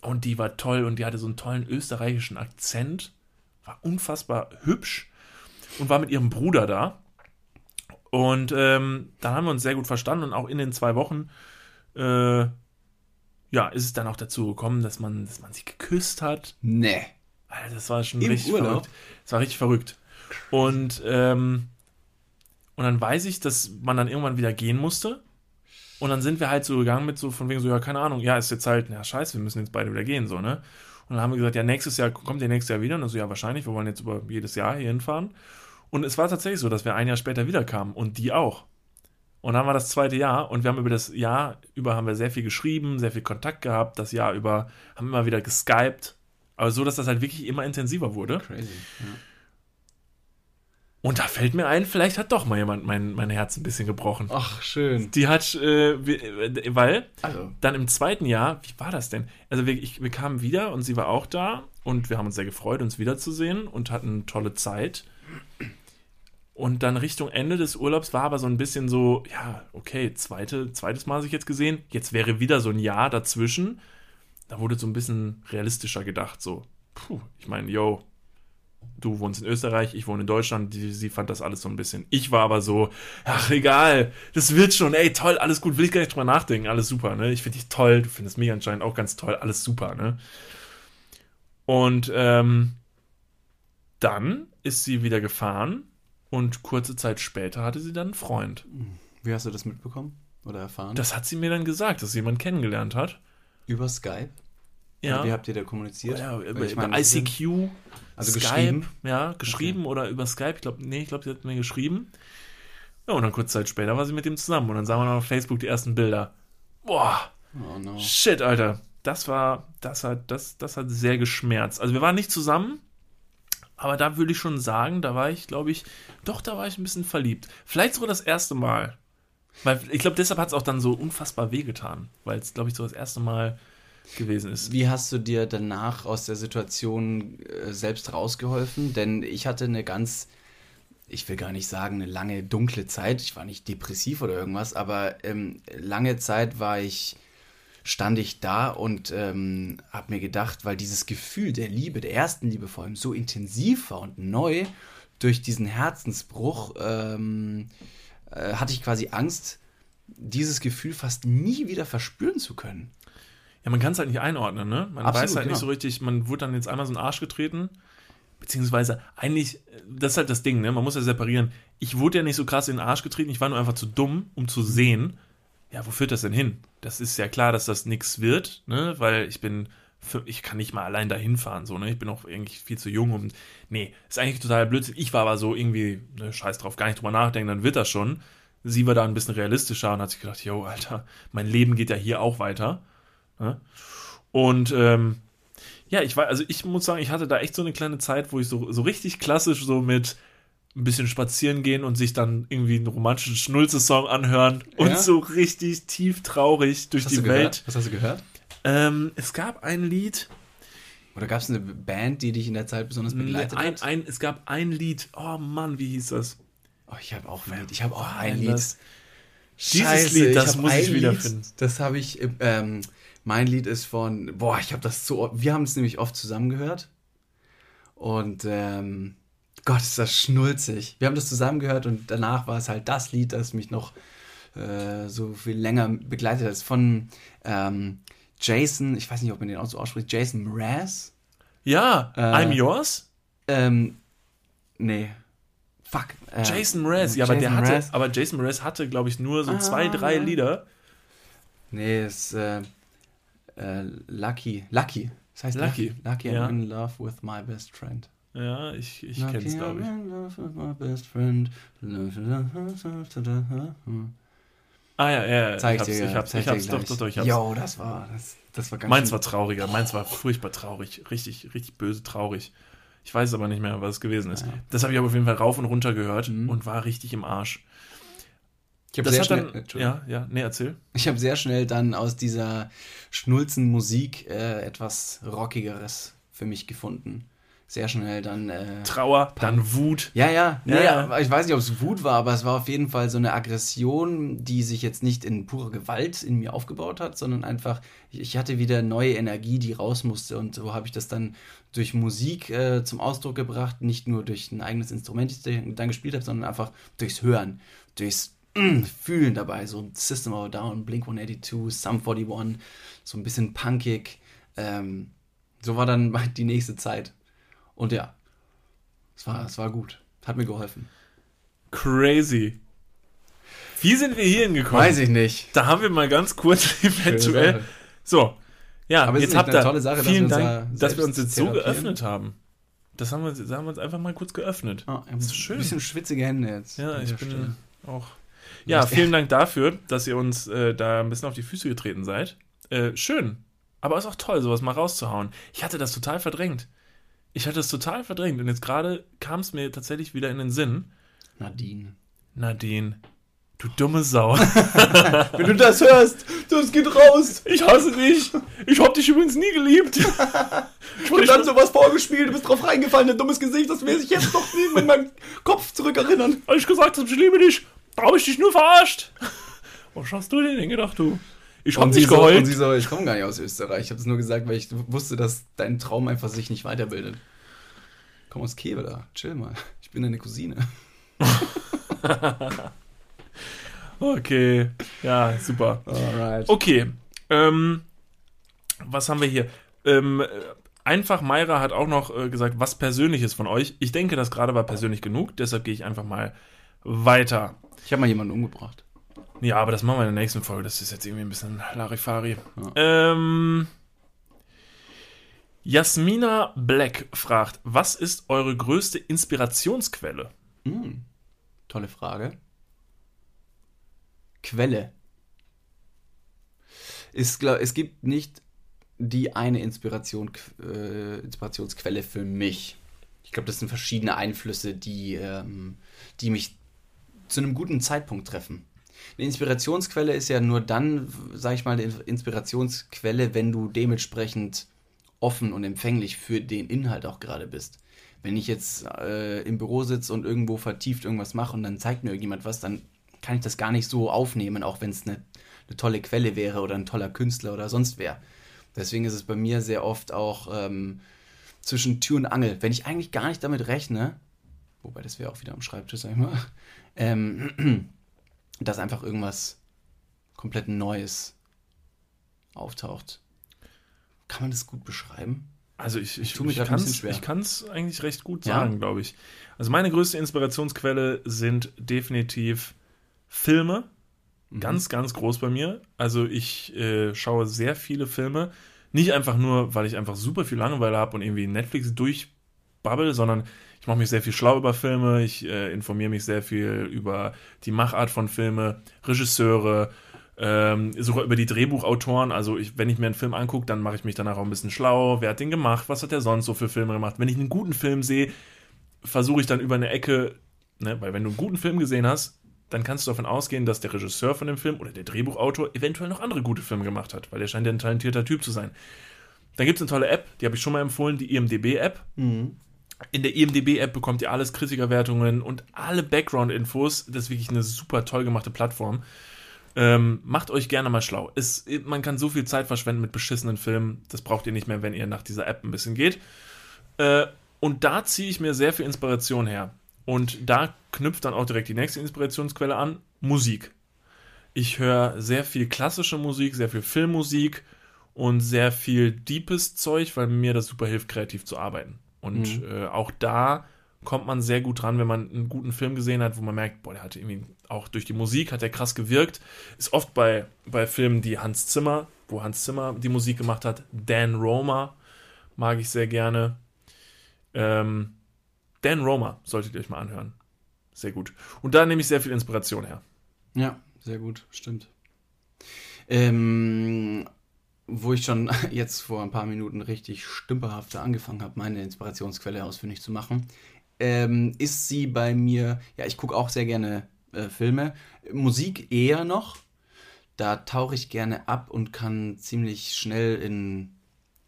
Und die war toll und die hatte so einen tollen österreichischen Akzent. War unfassbar hübsch und war mit ihrem Bruder da. Und ähm, dann haben wir uns sehr gut verstanden und auch in den zwei Wochen, äh, ja, ist es dann auch dazu gekommen, dass man, dass man sich geküsst hat. Nee. Alter, das war schon Im richtig Urlaub? verrückt. Das war richtig verrückt. Und, ähm, und dann weiß ich, dass man dann irgendwann wieder gehen musste. Und dann sind wir halt so gegangen mit so von wegen so, ja, keine Ahnung, ja, ist jetzt halt, ja, scheiße, wir müssen jetzt beide wieder gehen, so, ne? Und dann haben wir gesagt, ja, nächstes Jahr, kommt ihr nächstes Jahr wieder? Und dann so, ja, wahrscheinlich, wir wollen jetzt über jedes Jahr hier hinfahren. Und es war tatsächlich so, dass wir ein Jahr später wiederkamen und die auch. Und dann war das zweite Jahr und wir haben über das Jahr über haben wir sehr viel geschrieben, sehr viel Kontakt gehabt, das Jahr über haben immer wieder geskypt, aber so, dass das halt wirklich immer intensiver wurde. Crazy. Ja. Und da fällt mir ein, vielleicht hat doch mal jemand mein, mein Herz ein bisschen gebrochen. Ach, schön. Die hat, äh, äh, weil Also, dann im zweiten Jahr, wie war das denn? Also wir, ich, wir kamen wieder und sie war auch da und wir haben uns sehr gefreut, uns wiederzusehen und hatten eine tolle Zeit. Und dann Richtung Ende des Urlaubs war aber so ein bisschen so, ja, okay, zweite, zweites Mal sich jetzt gesehen. Jetzt wäre wieder so ein Jahr dazwischen. Da wurde so ein bisschen realistischer gedacht. So, puh, ich meine, yo, du wohnst in Österreich, ich wohne in Deutschland. Die, sie fand das alles so ein bisschen. Ich war aber so, ach, egal, das wird schon, ey, toll, alles gut, will ich gar nicht drüber nachdenken, alles super, ne? Ich finde dich toll, du findest mich anscheinend auch ganz toll, alles super, ne? Und ähm, dann ist sie wieder gefahren und kurze Zeit später hatte sie dann einen Freund. wie hast du das mitbekommen oder erfahren? Das hat sie mir dann gesagt, dass sie jemanden kennengelernt hat. Über Skype? Ja. Wie habt ihr da kommuniziert? Ja, über, ich über meine, sind- ICQ, Also Skype, geschrieben? ja, geschrieben oder über Skype. Ich glaube, nee, ich glaube, sie hat mir geschrieben. Ja, und dann kurze Zeit später war sie mit ihm zusammen und dann sah man auf Facebook die ersten Bilder. Boah, Oh no. shit, Alter. Das war, das hat, das, das hat sehr geschmerzt. Also wir waren nicht zusammen, aber da würde ich schon sagen, da war ich, glaube ich, doch, da war ich ein bisschen verliebt. Vielleicht sogar das erste Mal. Weil ich glaube, deshalb hat es auch dann so unfassbar wehgetan, weil es, glaube ich, so das erste Mal gewesen ist. Wie hast du dir danach aus der Situation äh, selbst rausgeholfen? Denn ich hatte eine ganz, ich will gar nicht sagen, eine lange dunkle Zeit. Ich war nicht depressiv oder irgendwas, aber ähm, lange Zeit war ich, stand ich da und ähm, habe mir gedacht, weil dieses Gefühl der Liebe, der ersten Liebe vor allem, so intensiv war und neu durch diesen Herzensbruch, ähm, äh, hatte ich quasi Angst, dieses Gefühl fast nie wieder verspüren zu können. Ja, man kann es halt nicht einordnen, ne? Man Absolut, weiß halt nicht so richtig, man wurde dann jetzt einmal so in den Arsch getreten. beziehungsweise eigentlich, das ist halt das Ding, ne? Man muss ja separieren. Ich wurde ja nicht so krass in den Arsch getreten, ich war nur einfach zu dumm, um zu sehen, ja, wo führt das denn hin? Das ist ja klar, dass das nichts wird, ne? Weil ich bin, für, ich kann nicht mal allein dahin fahren, so, ne? Ich bin auch eigentlich viel zu jung, um, nee, ist eigentlich total Blödsinn. Ich war aber so irgendwie, ne, scheiß drauf, gar nicht drüber nachdenken, dann wird das schon. Sie war da ein bisschen realistischer und hat sich gedacht, yo, Alter, mein Leben geht ja hier auch weiter. Ne? Und, ähm, ja, ich war, also ich muss sagen, ich hatte da echt so eine kleine Zeit, wo ich so, so richtig klassisch so mit ein bisschen spazieren gehen und sich dann irgendwie einen romantischen Schnulze-Song anhören und Ja? so richtig tief traurig durch die Welt. gehört? Was hast du gehört? Ähm, es gab ein Lied, Oder gab es eine Band, die dich in der Zeit besonders begleitet ein, hat? ein, es gab ein Lied, oh Mann, wie hieß das? Oh, ich habe auch ein Lied. Ich habe auch ein Lied. das? Dieses Lied, das hab muss ich wiederfinden. Das habe ich. Ähm, mein Lied ist von. Boah, ich habe das so. Wir haben es nämlich oft zusammen gehört. Und ähm, Gott, ist das schnulzig. Wir haben das zusammen gehört und danach war es halt das Lied, das mich noch äh, so viel länger begleitet hat. Es ist von ähm, Jason, ich weiß nicht, ob man den auch so ausspricht, Jason Mraz. Ja, Äh, I'm Yours? Ähm, nee. Fuck. äh, Jason Mraz, ja, aber der Jason hatte, Mraz. aber Jason Mraz hatte, glaube ich, nur so Ah. zwei, drei Lieder. Nee, es ist äh, äh, Lucky. Lucky. Das heißt Lucky, Lucky. Lucky, ja. I'm in love with my best friend. Ja, ich, ich Lucky, kenn's, glaube I'm ich. in love with my best friend. Ah ja, ja, ja. Zeig ich hab's, dir, ich hab's, ich hab's, doch, doch, doch, ich hab's. Jo, das war, das, das war ganz Meins schön- war trauriger, meins war furchtbar traurig, richtig, richtig böse traurig. Ich weiß aber nicht mehr, was es gewesen ist. Ja. Das habe ich aber auf jeden Fall rauf und runter gehört Mhm. und war richtig im Arsch. Ich habe sehr, schnell, dann, ja, ja, nee, erzähl. ich hab sehr schnell dann aus dieser Schnulzen-Musik äh, etwas Rockigeres für mich gefunden. Sehr schnell dann. Äh, Trauer, dann Wut. Ja, ja. Nee, Ja, ja. Ich weiß nicht, ob es Wut war, aber es war auf jeden Fall so eine Aggression, die sich jetzt nicht in pure Gewalt in mir aufgebaut hat, sondern einfach, ich- ich hatte wieder neue Energie, die raus musste. Und so habe ich das dann durch Musik äh, zum Ausdruck gebracht, nicht nur durch ein eigenes Instrument, das ich dann gespielt habe, sondern einfach durchs Hören, durchs mm, Fühlen dabei. So System of a Down, Blink 182, Sum 41, so ein bisschen punkig. Ähm, so war dann die nächste Zeit. Und ja, es war, es war gut. Hat mir geholfen. Crazy. Wie sind wir hier hingekommen? Weiß ich nicht. Da haben wir mal ganz kurz eventuell. So, ja, Aber jetzt habt ihr. tolle Sache, dass vielen uns Dank, da dass wir uns jetzt so therapieren? geöffnet haben. Das haben wir, das haben wir uns einfach mal kurz geöffnet. Ah, Das ist schön. Ein bisschen schwitzige Hände jetzt. Ja, ich bin Stelle. auch. Ja, vielen Dank dafür, dass ihr uns äh, da ein bisschen auf die Füße getreten seid. Äh, schön. Aber ist auch toll, sowas mal rauszuhauen. Ich hatte das total verdrängt. Ich hatte es total verdrängt und jetzt gerade kam es mir tatsächlich wieder in den Sinn. Nadine. Nadine, du dumme Sau. Wenn du das hörst, das geht raus. Ich hasse dich. Ich hab dich übrigens nie geliebt. Ich wurde dann sowas vorgespielt, du bist drauf reingefallen, ein dummes Gesicht, das will sich jetzt doch nie in meinem Kopf zurückerinnern. Als ich gesagt habe, ich liebe dich, da habe ich dich nur verarscht. Was hast du denn gedacht, du? Ich hab nicht so, und geheult. sie so, ich komme gar nicht aus Österreich. Ich habe es nur gesagt, weil ich wusste, dass dein Traum einfach sich nicht weiterbildet. Komm aus Kevela, chill mal. Ich bin deine Cousine. Okay, ja, super. Alright. Okay, ähm, was haben wir hier? Ähm, äh, einfach Mayra hat auch noch äh, gesagt, was Persönliches von euch. Ich denke, das gerade war persönlich genug, deshalb gehe ich einfach mal weiter. Ich habe mal jemanden umgebracht. Ja, aber das machen wir in der nächsten Folge. Das ist jetzt irgendwie ein bisschen Larifari. Ja. Ähm, Jasmina Black fragt, was ist eure größte Inspirationsquelle? Hm, tolle Frage. Quelle. Ist, glaub, es gibt nicht die eine Inspiration, äh, Inspirationsquelle für mich. Ich glaube, das sind verschiedene Einflüsse, die, ähm, die mich zu einem guten Zeitpunkt treffen. Eine Inspirationsquelle ist ja nur dann, sag ich mal, eine Inspirationsquelle, wenn du dementsprechend offen und empfänglich für den Inhalt auch gerade bist. Wenn ich jetzt äh, im Büro sitze und irgendwo vertieft irgendwas mache und dann zeigt mir irgendjemand was, dann kann ich das gar nicht so aufnehmen, auch wenn es eine, eine tolle Quelle wäre oder ein toller Künstler oder sonst wer. Deswegen ist es bei mir sehr oft auch ähm, zwischen Tür und Angel. Wenn ich eigentlich gar nicht damit rechne, wobei das wäre auch wieder am Schreibtisch, sag ich mal, ähm, dass einfach irgendwas komplett Neues auftaucht. Kann man das gut beschreiben? Also ich, ich, ich ich kann es eigentlich recht gut Ja? sagen, glaube ich. Also meine größte Inspirationsquelle sind definitiv Filme. Mhm. Ganz, ganz groß bei mir. Also ich äh, schaue sehr viele Filme. Nicht einfach nur, weil ich einfach super viel Langeweile habe und irgendwie Netflix durchbabbel, sondern ich mache mich sehr viel schlau über Filme. Ich äh, informiere mich sehr viel über die Machart von Filme, Regisseure, ähm, sogar über die Drehbuchautoren. Also ich, wenn ich mir einen Film angucke, dann mache ich mich danach auch ein bisschen schlau. Wer hat den gemacht? Was hat der sonst so für Filme gemacht? Wenn ich einen guten Film sehe, versuche ich dann über eine Ecke, ne, weil wenn du einen guten Film gesehen hast, dann kannst du davon ausgehen, dass der Regisseur von dem Film oder der Drehbuchautor eventuell noch andere gute Filme gemacht hat, weil der scheint ja ein talentierter Typ zu sein. Dann gibt es eine tolle App, die habe ich schon mal empfohlen, die IMDB-App. Mhm. In der IMDB-App bekommt ihr alles Kritikerwertungen und alle Background-Infos. Das ist wirklich eine super toll gemachte Plattform. Ähm, macht euch gerne mal schlau. Es, man kann so viel Zeit verschwenden mit beschissenen Filmen. Das braucht ihr nicht mehr, wenn ihr nach dieser App ein bisschen geht. Äh, und da ziehe ich mir sehr viel Inspiration her. Und da knüpft dann auch direkt die nächste Inspirationsquelle an: Musik. Ich höre sehr viel klassische Musik, sehr viel Filmmusik und sehr viel deepes Zeug, weil mir das super hilft, kreativ zu arbeiten. Und äh, auch da kommt man sehr gut dran, wenn man einen guten Film gesehen hat, wo man merkt, boah, der hat irgendwie auch durch die Musik hat der krass gewirkt. Ist oft bei, bei Filmen, die Hans Zimmer, wo Hans Zimmer die Musik gemacht hat. Dan Roma mag ich sehr gerne. Ähm, Dan Roma solltet ihr euch mal anhören. Sehr gut. Und da nehme ich sehr viel Inspiration her. Ja, sehr gut, stimmt. Ähm, wo ich schon jetzt vor ein paar Minuten richtig stümperhafter angefangen habe, meine Inspirationsquelle ausfindig zu machen, ähm, ist sie bei mir, ja, ich gucke auch sehr gerne äh, Filme, Musik eher noch. Da tauche ich gerne ab und kann ziemlich schnell in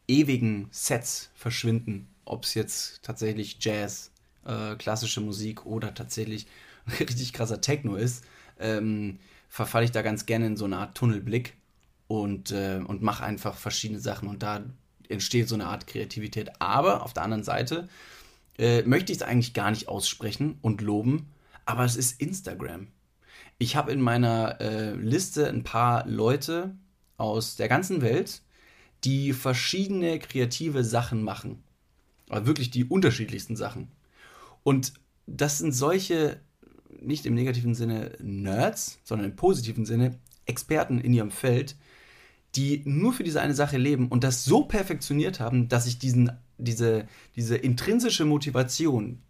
ewigen Sets verschwinden. Ob es jetzt tatsächlich Jazz, äh, klassische Musik oder tatsächlich richtig krasser Techno ist, ähm, verfalle ich da ganz gerne in so eine Art Tunnelblick und, äh, und mache einfach verschiedene Sachen und da entsteht so eine Art Kreativität. Aber auf der anderen Seite äh, möchte ich es eigentlich gar nicht aussprechen und loben, aber es ist Instagram. Ich habe in meiner äh, Liste ein paar Leute aus der ganzen Welt, die verschiedene kreative Sachen machen. Aber wirklich die unterschiedlichsten Sachen. Und das sind solche, nicht im negativen Sinne Nerds, sondern im positiven Sinne Experten in ihrem Feld, die nur für diese eine Sache leben und das so perfektioniert haben, dass ich diesen, diese, diese intrinsische Motivation,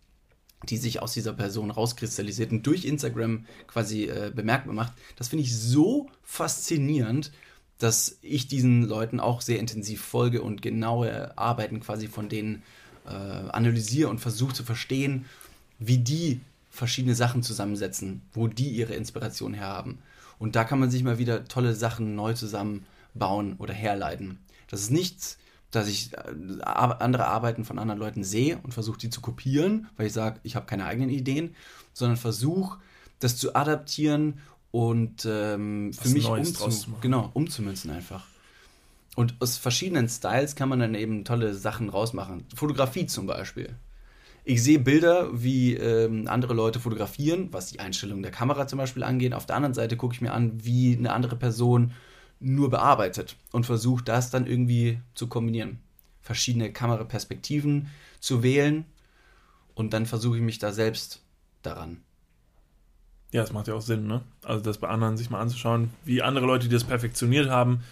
die sich aus dieser Person rauskristallisiert und durch Instagram quasi äh, bemerkbar macht, das finde ich so faszinierend, dass ich diesen Leuten auch sehr intensiv folge und genaue Arbeiten quasi von denen äh, analysiere und versuche zu verstehen, wie die verschiedene Sachen zusammensetzen, wo die ihre Inspiration herhaben. Und da kann man sich mal wieder tolle Sachen neu zusammenbauen oder herleiten. Das ist nichts, dass ich äh, andere Arbeiten von anderen Leuten sehe und versuche, die zu kopieren, weil ich sage, ich habe keine eigenen Ideen, sondern versuche, das zu adaptieren und ähm, für mich umzu genau, umzumünzen einfach. Und aus verschiedenen Styles kann man dann eben tolle Sachen rausmachen. Fotografie zum Beispiel. Ich sehe Bilder, wie ähm, andere Leute fotografieren, was die Einstellung der Kamera zum Beispiel angeht. Auf der anderen Seite gucke ich mir an, wie eine andere Person nur bearbeitet und versuche das dann irgendwie zu kombinieren. Verschiedene Kameraperspektiven zu wählen und dann versuche ich mich da selbst daran. Ja, das macht ja auch Sinn, ne? Also das bei anderen sich mal anzuschauen, wie andere Leute, die das perfektioniert haben,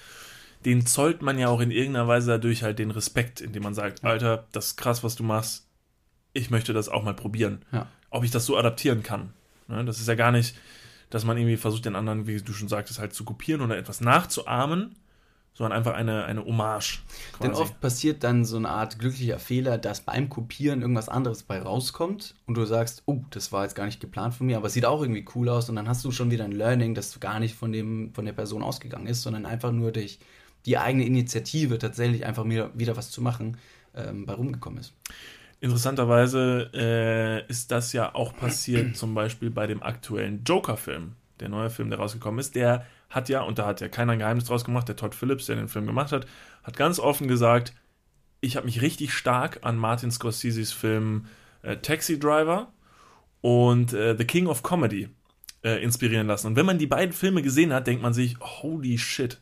den zollt man ja auch in irgendeiner Weise dadurch halt den Respekt, indem man sagt, Alter, das ist krass, was du machst. Ich möchte das auch mal probieren. Ja. Ob ich das so adaptieren kann. Ne? Das ist ja gar nicht, dass man irgendwie versucht, den anderen, wie du schon sagtest, halt zu kopieren oder etwas nachzuahmen, sondern einfach eine, eine Hommage. Denn quasi. oft passiert dann so eine Art glücklicher Fehler, dass beim Kopieren irgendwas anderes bei rauskommt und du sagst, oh, das war jetzt gar nicht geplant von mir, aber es sieht auch irgendwie cool aus und dann hast du schon wieder ein Learning, das gar nicht von, dem, von der Person ausgegangen ist, sondern einfach nur durch die eigene Initiative tatsächlich einfach wieder, wieder was zu machen, ähm, bei rumgekommen ist. Interessanterweise äh, ist das ja auch passiert, zum Beispiel bei dem aktuellen Joker-Film. Der neue Film, der rausgekommen ist, der hat ja, und da hat ja keiner ein Geheimnis draus gemacht, der Todd Phillips, der den Film gemacht hat, hat ganz offen gesagt, ich habe mich richtig stark an Martin Scorseses Film äh, Taxi Driver und äh, The King of Comedy äh, inspirieren lassen. Und wenn man die beiden Filme gesehen hat, denkt man sich, holy shit.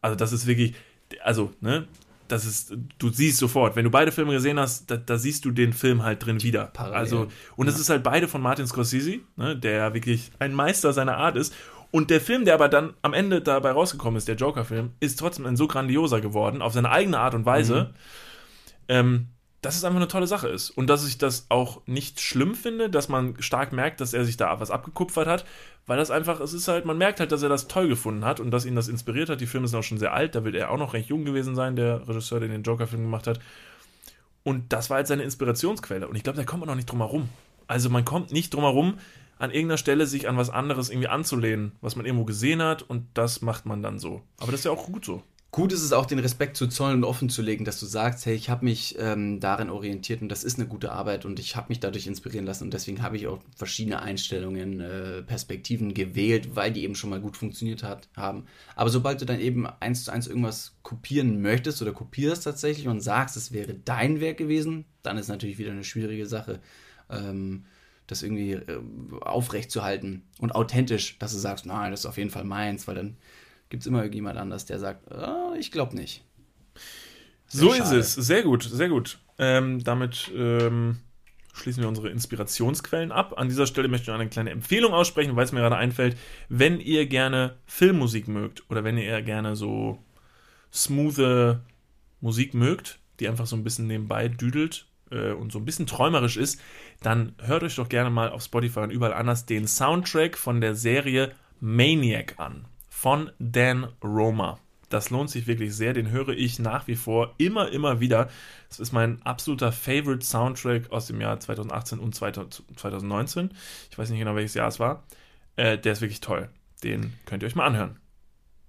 Also das ist wirklich, also, ne, das ist, du siehst sofort, wenn du beide Filme gesehen hast, da, da siehst du den Film halt drin wieder. Parallel. Also, und es Ja. ist halt beide von Martin Scorsese, ne, der ja wirklich ein Meister seiner Art ist. Und der Film, der aber dann am Ende dabei rausgekommen ist, der Joker-Film, ist trotzdem ein so grandioser geworden, auf seine eigene Art und Weise, ähm, dass es einfach eine tolle Sache ist. Und dass ich das auch nicht schlimm finde, dass man stark merkt, dass er sich da was abgekupfert hat, weil das einfach, es ist halt, man merkt halt, dass er das toll gefunden hat und dass ihn das inspiriert hat. Die Filme sind auch schon sehr alt, da wird er auch noch recht jung gewesen sein, der Regisseur, der den Joker-Film gemacht hat. Und das war jetzt seine Inspirationsquelle. Und ich glaube, da kommt man auch nicht drum herum. Also man kommt nicht drum herum, an irgendeiner Stelle sich an was anderes irgendwie anzulehnen, was man irgendwo gesehen hat und das macht man dann so. Aber das ist ja auch gut so. Gut ist es auch, den Respekt zu zollen und offen zu legen, dass du sagst, hey, ich habe mich ähm, darin orientiert und das ist eine gute Arbeit und ich habe mich dadurch inspirieren lassen und deswegen habe ich auch verschiedene Einstellungen, äh, Perspektiven gewählt, weil die eben schon mal gut funktioniert hat, haben. Aber sobald du dann eben eins zu eins irgendwas kopieren möchtest oder kopierst tatsächlich und sagst, es wäre dein Werk gewesen, dann ist natürlich wieder eine schwierige Sache. Ähm, das irgendwie äh, aufrechtzuhalten und authentisch, dass du sagst, nein, das ist auf jeden Fall meins, weil dann gibt es immer irgendjemand anders, der sagt, ah, ich glaube nicht. So Sehr ist schade. es. Sehr gut, sehr gut. Ähm, damit ähm, schließen wir unsere Inspirationsquellen ab. An dieser Stelle möchte ich noch eine kleine Empfehlung aussprechen, weil es mir gerade einfällt. Wenn ihr gerne Filmmusik mögt oder wenn ihr gerne so smoothe Musik mögt, die einfach so ein bisschen nebenbei düdelt äh, und so ein bisschen träumerisch ist, dann hört euch doch gerne mal auf Spotify und überall anders den Soundtrack von der Serie Maniac an. Von Dan Roma. Das lohnt sich wirklich sehr. Den höre ich nach wie vor immer, immer wieder. Das ist mein absoluter Favorite Soundtrack aus dem Jahr 2018 und 2019. Ich weiß nicht genau, welches Jahr es war. Äh, der ist wirklich toll. Den könnt ihr euch mal anhören.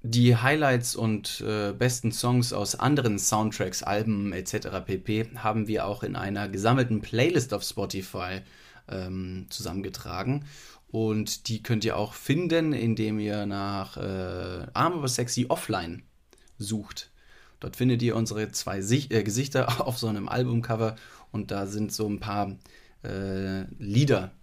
Die Highlights und äh, besten Songs aus anderen Soundtracks, Alben etc. pp. haben wir auch in einer gesammelten Playlist auf Spotify ähm, zusammengetragen. Und die könnt ihr auch finden, indem ihr nach äh, Arm aber sexy offline sucht. Dort findet ihr unsere zwei Sich äh, Gesichter auf so einem Albumcover und da sind so ein paar äh, Lieder,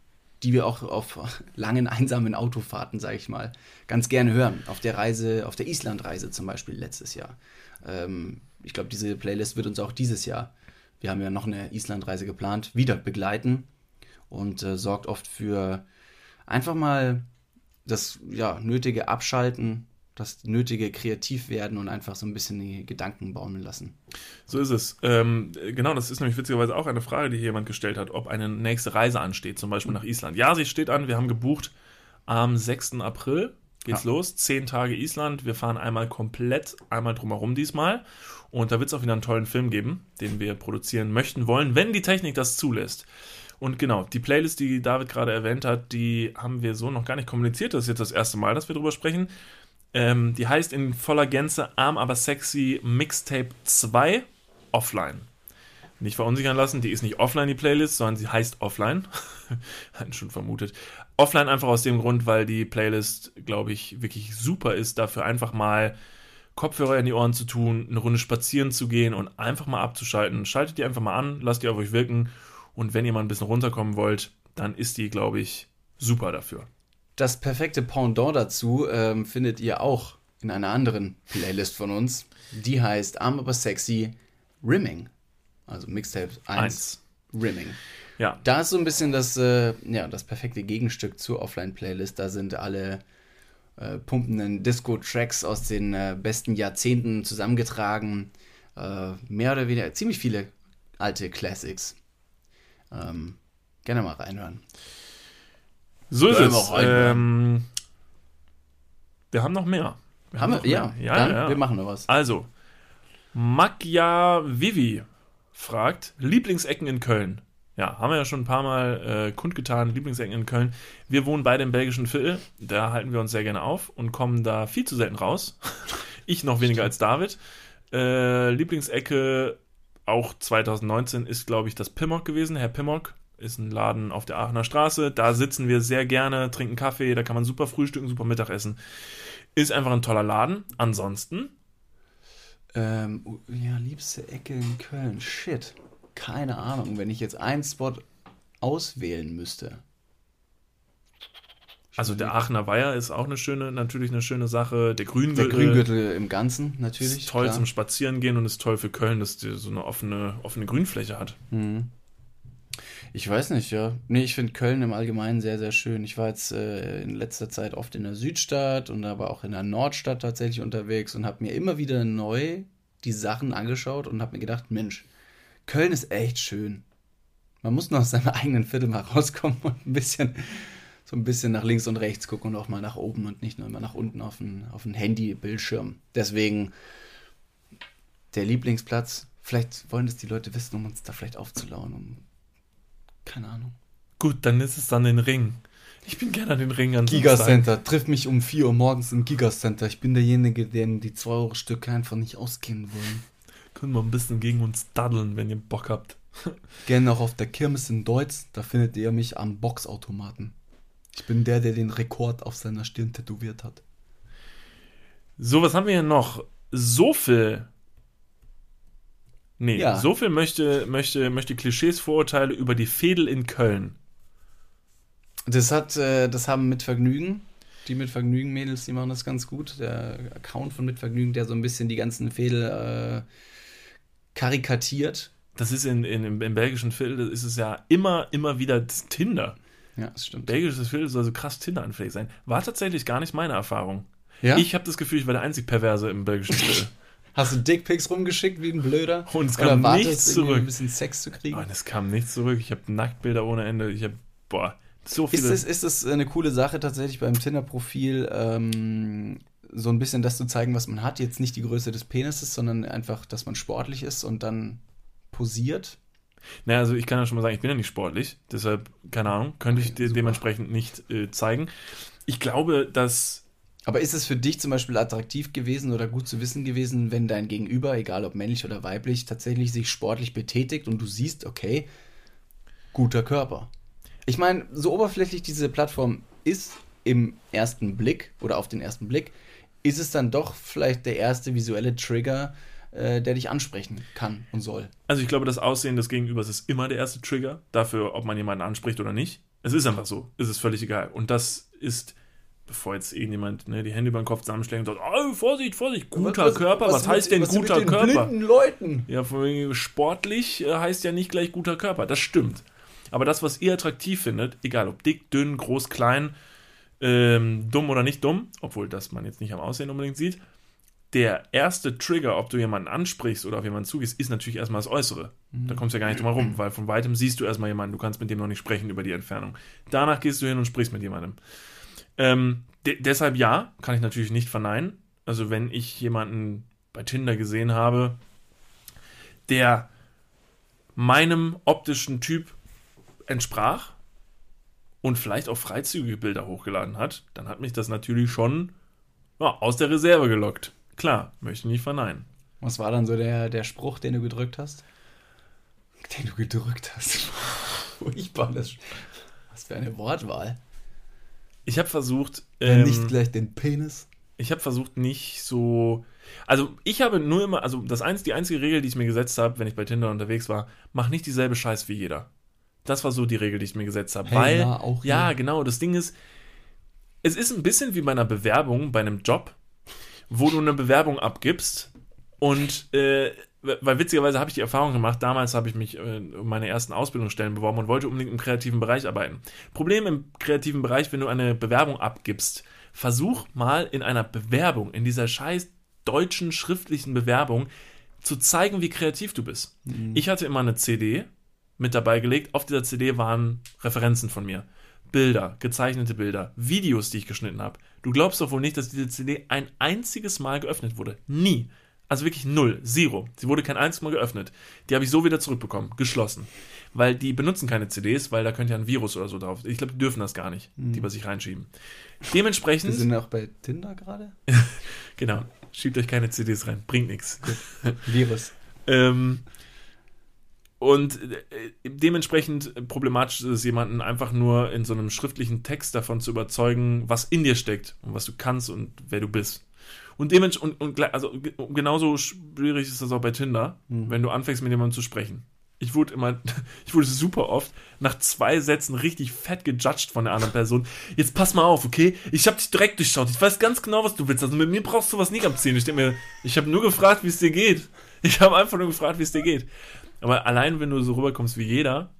die wir auch auf langen, einsamen Autofahrten, sage ich mal, ganz gerne hören. Auf der Reise, auf der Islandreise zum Beispiel letztes Jahr. Ähm, ich glaube, diese Playlist wird uns auch dieses Jahr, wir haben ja noch eine Islandreise geplant, wieder begleiten und äh, sorgt oft für einfach mal das ja, nötige Abschalten, das nötige Kreativwerden und einfach so ein bisschen die Gedanken baumeln lassen. So ist es. Ähm, genau, das ist nämlich witzigerweise auch eine Frage, die hier jemand gestellt hat, ob eine nächste Reise ansteht, zum Beispiel nach Island. Ja, sie steht an. Wir haben gebucht am 6. April. Geht's Ja. los. Zehn Tage Island. Wir fahren einmal komplett, einmal drumherum diesmal. Und da wird es auch wieder einen tollen Film geben, den wir produzieren möchten wollen, wenn die Technik das zulässt. Und genau, die Playlist, die David gerade erwähnt hat, die haben wir so noch gar nicht kommuniziert. Das ist jetzt das erste Mal, dass wir drüber sprechen. Ähm, die heißt in voller Gänze Arm aber sexy Mixtape 2 offline. Nicht verunsichern lassen, die ist nicht offline, die Playlist, sondern sie heißt offline. Hatten schon vermutet. Offline einfach aus dem Grund, weil die Playlist, glaube ich, wirklich super ist, dafür einfach mal Kopfhörer in die Ohren zu tun, eine Runde spazieren zu gehen und einfach mal abzuschalten. Schaltet die einfach mal an, lasst die auf euch wirken und wenn ihr mal ein bisschen runterkommen wollt, dann ist die, glaube ich, super dafür. Das perfekte Pendant dazu ähm, findet ihr auch in einer anderen Playlist von uns. Die heißt Arm aber sexy Rimming. Also Mixtape 1, Eins. Rimming. Ja, Da ist so ein bisschen das, äh, ja, das perfekte Gegenstück zur Offline-Playlist. Da sind alle äh, pumpenden Disco-Tracks aus den äh, besten Jahrzehnten zusammengetragen. Äh, mehr oder weniger, ziemlich viele alte Classics. Ähm, gerne mal reinhören. so ist wir es. rein, Ähm, wir haben noch mehr. Wir Haben wir? noch mehr. Ja, ja, dann, ja. wir machen noch was. Also, Magja Vivi fragt, Lieblingsecken in Köln. Ja, haben wir ja schon ein paar Mal äh, kundgetan, Lieblingsecken in Köln. Wir wohnen beide im belgischen Viertel, da halten wir uns sehr gerne auf und kommen da viel zu selten raus. ich noch weniger als David. Äh, Lieblingsecke, auch 2019, ist, glaube ich, das Pimmock gewesen. Herr Pimmock ist ein Laden auf der Aachener Straße. Da sitzen wir sehr gerne, trinken Kaffee, da kann man super frühstücken, super Mittag essen. Ist einfach ein toller Laden. Ansonsten Ähm, oh, ja, liebste Ecke in Köln. Shit. Keine Ahnung. Wenn ich jetzt einen Spot auswählen müsste. Also der Aachener Weiher ist auch eine schöne, natürlich eine schöne Sache. Der Grüngürtel, Der Grüngürtel im Ganzen natürlich. ist toll klar. zum Spazierengehen und ist toll für Köln, dass die so eine offene, offene Grünfläche hat. Mhm. Ich weiß nicht, ja. Nee, ich finde Köln im Allgemeinen sehr, sehr schön. Ich war jetzt äh, in letzter Zeit oft in der Südstadt und aber auch in der Nordstadt tatsächlich unterwegs und habe mir immer wieder neu die Sachen angeschaut und habe mir gedacht, Mensch, Köln ist echt schön. Man muss nur aus seinem eigenen Viertel mal rauskommen und ein bisschen, so ein bisschen nach links und rechts gucken und auch mal nach oben und nicht nur immer nach unten auf den, auf den Handy-Bildschirm. Deswegen der Lieblingsplatz. Vielleicht wollen das die Leute wissen, um uns da vielleicht aufzulauen. Um, keine Ahnung. Gut, dann ist es dann den Ring. Ich bin gerne an den Ring an Gigacenter. Triff mich um 4 Uhr morgens im Gigacenter. Ich bin derjenige, den die 2 Euro Stücke einfach nicht ausgehen wollen. Können wir ein bisschen gegen uns daddeln, wenn ihr Bock habt. Gerne auch auf der Kirmes in Deutz. Da findet ihr mich am Boxautomaten. Ich bin der, der den Rekord auf seiner Stirn tätowiert hat. So, was haben wir hier noch? So viel. Nee, Ja. so viel möchte, möchte, möchte Klischees, Vorurteile über die Fädel in Köln. Das hat, äh, das haben mit Vergnügen. Die mit Vergnügen Mädels, die machen das ganz gut. Der Account von mit Vergnügen, der so ein bisschen die ganzen Fädel äh, karikatiert. Das ist in, in, im, belgischen Viertel, ist es ja immer, immer wieder Tinder. Ja, das stimmt. Belgisches Viertel soll so krass Tinder-anfällig sein. War tatsächlich gar nicht meine Erfahrung. Ja? Ich habe das Gefühl, ich war der einzig Perverse im belgischen Viertel. Hast du Dickpics rumgeschickt wie ein Blöder? Und es Oder kam wartest nichts zurück. ein bisschen Sex zu kriegen? Und es kam nichts zurück. Ich habe Nacktbilder ohne Ende. Ich habe, boah, so Ist viele. es, ist es eine coole Sache tatsächlich beim Tinder-Profil, ähm, so ein bisschen das zu zeigen, was man hat? Jetzt nicht die Größe des Penises, sondern einfach, dass man sportlich ist und dann posiert. Naja, also ich kann ja schon mal sagen, ich bin ja nicht sportlich, deshalb, keine Ahnung, könnte ich Okay, dir super. dementsprechend nicht äh, zeigen. Ich glaube, dass, Aber ist es für dich zum Beispiel attraktiv gewesen oder gut zu wissen gewesen, wenn dein Gegenüber, egal ob männlich oder weiblich, tatsächlich sich sportlich betätigt und du siehst, okay, guter Körper. Ich meine, so oberflächlich diese Plattform ist im ersten Blick oder auf den ersten Blick, ist es dann doch vielleicht der erste visuelle Trigger, äh, der dich ansprechen kann und soll. also ich glaube, das Aussehen des Gegenübers ist immer der erste Trigger dafür, ob man jemanden anspricht oder nicht. Es ist einfach so, es ist völlig egal. Und das ist, bevor jetzt irgendjemand ne, die Hände über den Kopf zusammenschlägt und sagt, oh, Vorsicht, Vorsicht, guter Körper, was, heißt denn guter Körper? Leuten? Ja, sportlich äh, heißt ja nicht gleich guter Körper. Das stimmt. Aber das, was ihr attraktiv findet, egal ob dick, dünn, groß, klein, ähm, dumm oder nicht dumm, obwohl das man jetzt nicht am Aussehen unbedingt sieht, der erste Trigger, ob du jemanden ansprichst oder auf jemanden zugehst, ist natürlich erstmal das Äußere. Da kommst du ja gar nicht drum herum, weil von weitem siehst du erstmal jemanden, du kannst mit dem noch nicht sprechen über die Entfernung. Danach gehst du hin und sprichst mit jemandem. Ähm, de deshalb ja, kann ich natürlich nicht verneinen. Also wenn ich jemanden bei Tinder gesehen habe, der meinem optischen Typ entsprach und vielleicht auch freizügige Bilder hochgeladen hat, dann hat mich das natürlich schon ja, aus der Reserve gelockt. Klar, möchte ich nicht verneinen. Was war dann so der, der Spruch, den du gedrückt hast? Den du gedrückt hast. Furchtbar. Das, was für eine Wortwahl. Ich habe versucht, ähm, nicht gleich den Penis. ich habe versucht nicht so, also ich habe nur immer, also das eins, die einzige Regel, die ich mir gesetzt habe, wenn ich bei Tinder unterwegs war, mach nicht dieselbe Scheiß wie jeder. Das war so die Regel, die ich mir gesetzt habe, Hey, weil na, auch ja, hier. genau, das Ding ist, es ist ein bisschen wie bei einer Bewerbung, bei einem Job, wo du eine Bewerbung abgibst und äh, weil witzigerweise habe ich die Erfahrung gemacht, damals habe ich mich äh, um meine ersten Ausbildungsstellen beworben und wollte unbedingt im kreativen Bereich arbeiten. Problem im kreativen Bereich, wenn du eine Bewerbung abgibst, versuch mal in einer Bewerbung, in dieser scheiß deutschen schriftlichen Bewerbung, zu zeigen, wie kreativ du bist. Ich hatte immer eine CD mit dabei gelegt. Auf dieser CD waren Referenzen von mir. Bilder, gezeichnete Bilder, Videos, die ich geschnitten habe. Du glaubst doch wohl nicht, dass diese CD ein einziges Mal geöffnet wurde. Nie. Also wirklich null, zero. Sie wurde kein einziges Mal geöffnet. Die habe ich so wieder zurückbekommen, geschlossen. Weil die benutzen keine CDs, weil da könnte ja ein Virus oder so drauf. Ich glaube, die dürfen das gar nicht, die bei sich reinschieben. Wir Dementsprechend, sind auch bei Tinder gerade. genau, schiebt euch keine CDs rein, bringt nichts. Virus. Ähm, und äh, dementsprechend problematisch ist es, jemanden einfach nur in so einem schriftlichen Text davon zu überzeugen, was in dir steckt und was du kannst und wer du bist. Und dementsprechend, und, und, also ge- genauso schwierig ist das auch bei Tinder, wenn du anfängst mit jemandem zu sprechen. Ich wurde immer, ich wurde super oft nach zwei Sätzen richtig fett gejudged von der anderen Person. Jetzt pass mal auf, okay? Ich habe dich direkt durchschaut. Ich weiß ganz genau, was du willst. Also mit mir brauchst du was nicht abziehen. Ich denke mir, ich habe nur gefragt, wie es dir geht. Ich habe einfach nur gefragt, wie es dir geht. Aber allein, wenn du so rüberkommst wie jeder,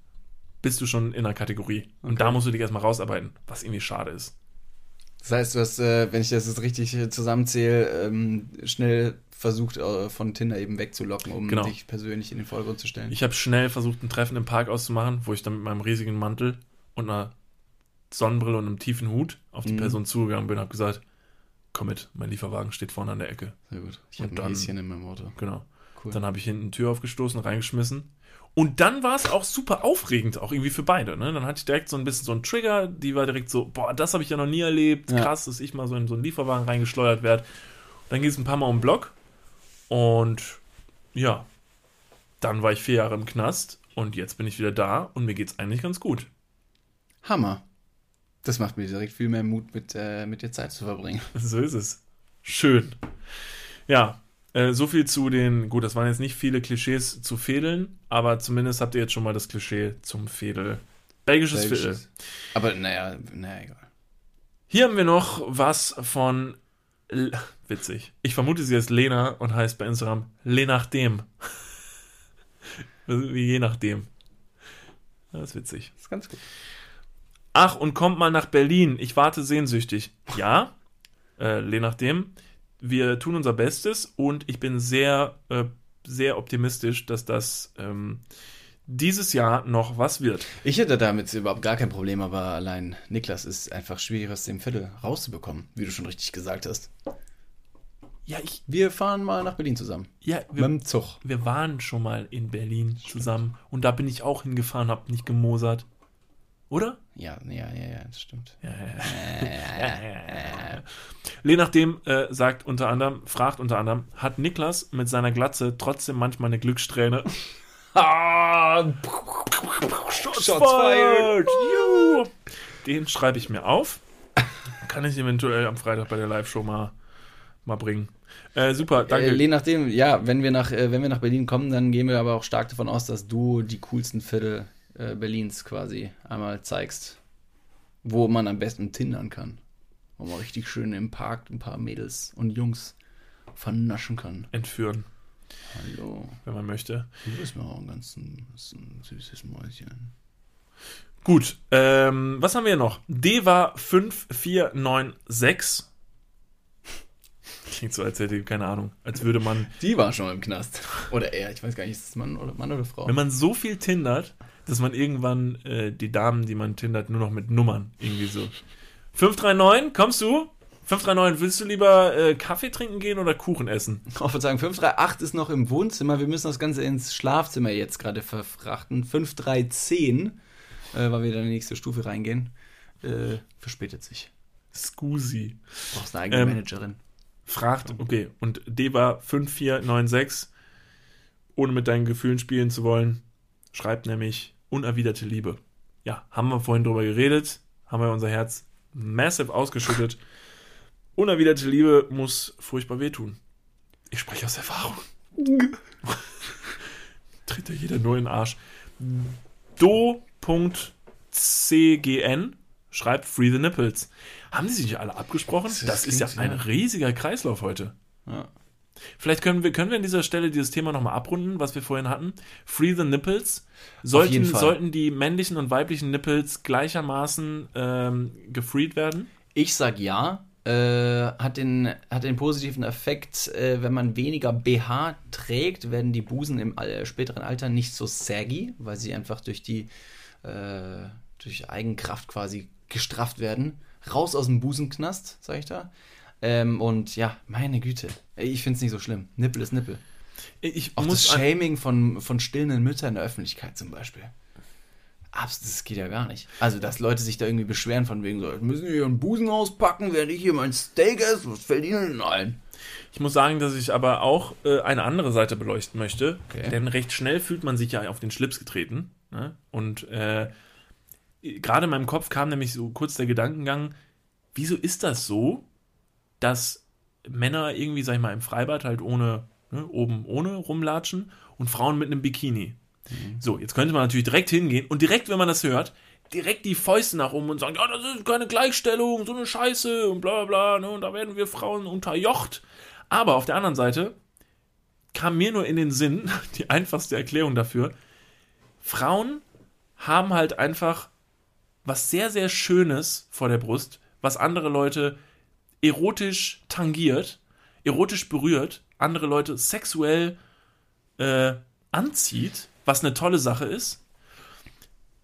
bist du schon in einer Kategorie. Und da musst du dich erstmal rausarbeiten, was irgendwie schade ist. Das heißt, du hast, äh, wenn ich das jetzt richtig äh, zusammenzähle, ähm, schnell versucht, äh, von Tinder eben wegzulocken, um Genau. dich persönlich in den Vordergrund zu stellen. Ich habe schnell versucht, ein Treffen im Park auszumachen, wo ich dann mit meinem riesigen Mantel und einer Sonnenbrille und einem tiefen Hut auf die Mhm. Person zugegangen bin und habe gesagt, komm mit, mein Lieferwagen steht vorne an der Ecke. Sehr gut. Ich habe dann- ein Häschen in meinem Auto. Genau. Cool. Dann habe ich hinten eine Tür aufgestoßen, reingeschmissen. Und dann war es auch super aufregend, auch irgendwie für beide. Ne? Dann hatte ich direkt so ein bisschen so einen Trigger, die war direkt so, boah, das habe ich ja noch nie erlebt. Ja. Krass, dass ich mal so in so einen Lieferwagen reingeschleudert werde. Dann ging es ein paar Mal um den Block. Und ja, dann war ich vier Jahre im Knast und jetzt bin ich wieder da und mir geht's eigentlich ganz gut. Hammer. Das macht mir direkt viel mehr Mut, mit, äh, mit dir Zeit zu verbringen. So ist es. Schön. Ja, äh, so viel zu den, gut, das waren jetzt nicht viele Klischees zu Fädeln, aber zumindest habt ihr jetzt schon mal das Klischee zum Fädel. Belgisches. Belgisches. Aber naja, naja, egal. Hier haben wir noch was von, L witzig. Ich vermute, sie heißt Lena und heißt bei Instagram Le nachdem. Wie je nachdem. Das ist witzig. Das ist ganz gut. Ach, und kommt mal nach Berlin. Ich warte sehnsüchtig. Ja, äh, je nachdem. Wir tun unser Bestes und ich bin sehr, äh, sehr optimistisch, dass das ähm, dieses Jahr noch was wird. Ich hätte damit überhaupt gar kein Problem, aber allein Niklas ist einfach schwierig aus dem Viertel rauszubekommen, wie du schon richtig gesagt hast. Ja, ich, Wir fahren mal nach Berlin zusammen. ja, Mit wir, dem Zug. wir waren schon mal in Berlin zusammen und da bin ich auch hingefahren, hab nicht gemosert. Oder? Ja, ja, ja, ja, das stimmt. Ja, ja, ja. Je nachdem äh, sagt unter anderem, fragt unter anderem, hat Niklas mit seiner Glatze trotzdem manchmal eine Glückssträhne? Ah, Shots, fired. Den schreibe ich mir auf. Kann ich eventuell am Freitag bei der Live-Show mal, mal bringen. Äh, super, danke. Äh, je nachdem, ja, wenn wir, nach, äh, wenn wir nach Berlin kommen, dann gehen wir aber auch stark davon aus, dass du die coolsten Viertel äh, Berlins quasi einmal zeigst, wo man am besten tindern kann. Wo man richtig schön im Park ein paar Mädels und Jungs vernaschen kann. Entführen, Hallo. wenn man möchte. Du bist mir auch ein ganz ein, ein süßes Mäuschen. Gut, ähm, was haben wir noch? Deva 5496. Klingt so, als hätte ich keine Ahnung. Als würde man, Die war schon im Knast. Oder er, ich weiß gar nicht, ist das Mann oder, Mann oder Frau? wenn man so viel tindert, dass man irgendwann äh, die Damen, die man tindert, nur noch mit Nummern irgendwie so. 539, kommst du? 539, willst du lieber äh, Kaffee trinken gehen oder Kuchen essen? Ich würde sagen, 538 ist noch im Wohnzimmer. Wir müssen das Ganze ins Schlafzimmer jetzt gerade verfrachten. 5310, äh, weil wir dann in die nächste Stufe reingehen, äh, verspätet sich. Scusi. Du brauchst eine eigene Ähm, Managerin. Fragt, okay, und Deva 5496, ohne mit deinen Gefühlen spielen zu wollen, schreibt nämlich unerwiderte Liebe. Ja, haben wir vorhin drüber geredet, haben wir unser Herz massive ausgeschüttet. Unerwiderte Liebe muss furchtbar wehtun. Ich spreche aus Erfahrung. Tritt ja jeder nur in den Arsch. Do.cgn schreibt Free the Nipples. Haben die sich nicht alle abgesprochen? Das, Das ist ja ein riesiger Kreislauf heute. Ja. Vielleicht können wir, können wir an dieser Stelle dieses Thema nochmal abrunden, was wir vorhin hatten. Free the Nipples. Sollten, sollten die männlichen und weiblichen Nipples gleichermaßen ähm, gefreed werden? Ich sag ja. Äh, hat, den, hat den positiven Effekt, äh, wenn man weniger BH trägt, werden die Busen im all- späteren Alter nicht so saggy, weil sie einfach durch die äh, durch Eigenkraft quasi gestrafft werden. Raus aus dem Busenknast, sag ich da. Ähm, und ja, meine Güte. Ich find's nicht so schlimm. Nippel ist Nippel. Ich Auch muss das Shaming von, von stillenden Müttern in der Öffentlichkeit zum Beispiel. Abs, das geht ja gar nicht. Also, dass Leute sich da irgendwie beschweren von wegen so, müssen wir ihren Busen auspacken, während ich hier mein Steak esse, was fällt ihnen denn ein? Ich muss sagen, dass ich aber auch äh, eine andere Seite beleuchten möchte. Okay. Denn recht schnell fühlt man sich ja auf den Schlips getreten. Ne? Und äh, gerade in meinem Kopf kam nämlich so kurz der Gedankengang, wieso ist das so, dass Männer irgendwie, sag ich mal, im Freibad halt ohne, ne, oben ohne rumlatschen und Frauen mit einem Bikini? So, jetzt könnte man natürlich direkt hingehen und direkt, wenn man das hört, direkt die Fäuste nach oben und sagen, ja, das ist keine Gleichstellung, so eine Scheiße und bla bla bla, ne, und da werden wir Frauen unterjocht. Aber auf der anderen Seite kam mir nur in den Sinn, die einfachste Erklärung dafür, Frauen haben halt einfach was sehr, sehr Schönes vor der Brust, was andere Leute erotisch tangiert, erotisch berührt, andere Leute sexuell äh, anzieht, was eine tolle Sache ist.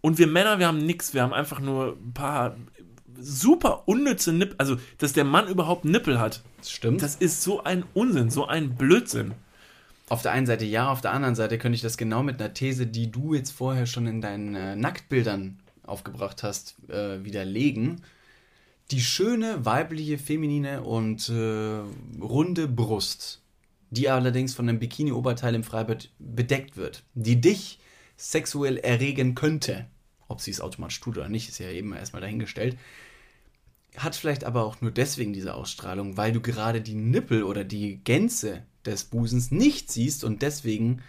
Und wir Männer, wir haben nichts, wir haben einfach nur ein paar super unnütze Nippel. Also, dass der Mann überhaupt Nippel hat, Das stimmt. das ist so ein Unsinn, so ein Blödsinn. Auf der einen Seite ja, auf der anderen Seite könnte ich das genau mit einer These, die du jetzt vorher schon in deinen äh, Nacktbildern aufgebracht hast, äh, widerlegen. Die schöne, weibliche, feminine und äh, runde Brust, die allerdings von einem Bikini-Oberteil im Freibad bedeckt wird, die dich sexuell erregen könnte, ob sie es automatisch tut oder nicht, ist ja eben erstmal dahingestellt, hat vielleicht aber auch nur deswegen diese Ausstrahlung, weil du gerade die Nippel oder die Gänze des Busens nicht siehst und deswegen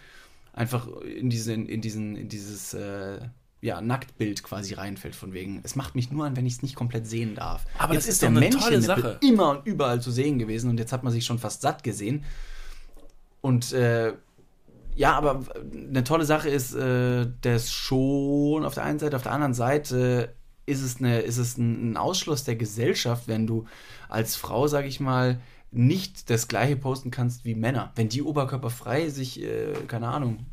einfach in diesen, in diesen, in dieses äh, ja, Nacktbild quasi reinfällt von wegen. Es macht mich nur an, wenn ich es nicht komplett sehen darf. Aber jetzt das ist doch eine tolle Sache. immer und überall zu sehen gewesen und jetzt hat man sich schon fast satt gesehen. Und äh, ja, aber eine tolle Sache ist äh, das schon auf der einen Seite, auf der anderen Seite ist es, eine, ist es ein, ein Ausschluss der Gesellschaft, wenn du als Frau, sag ich mal, nicht das gleiche posten kannst wie Männer. Wenn die oberkörperfrei sich, äh, keine Ahnung,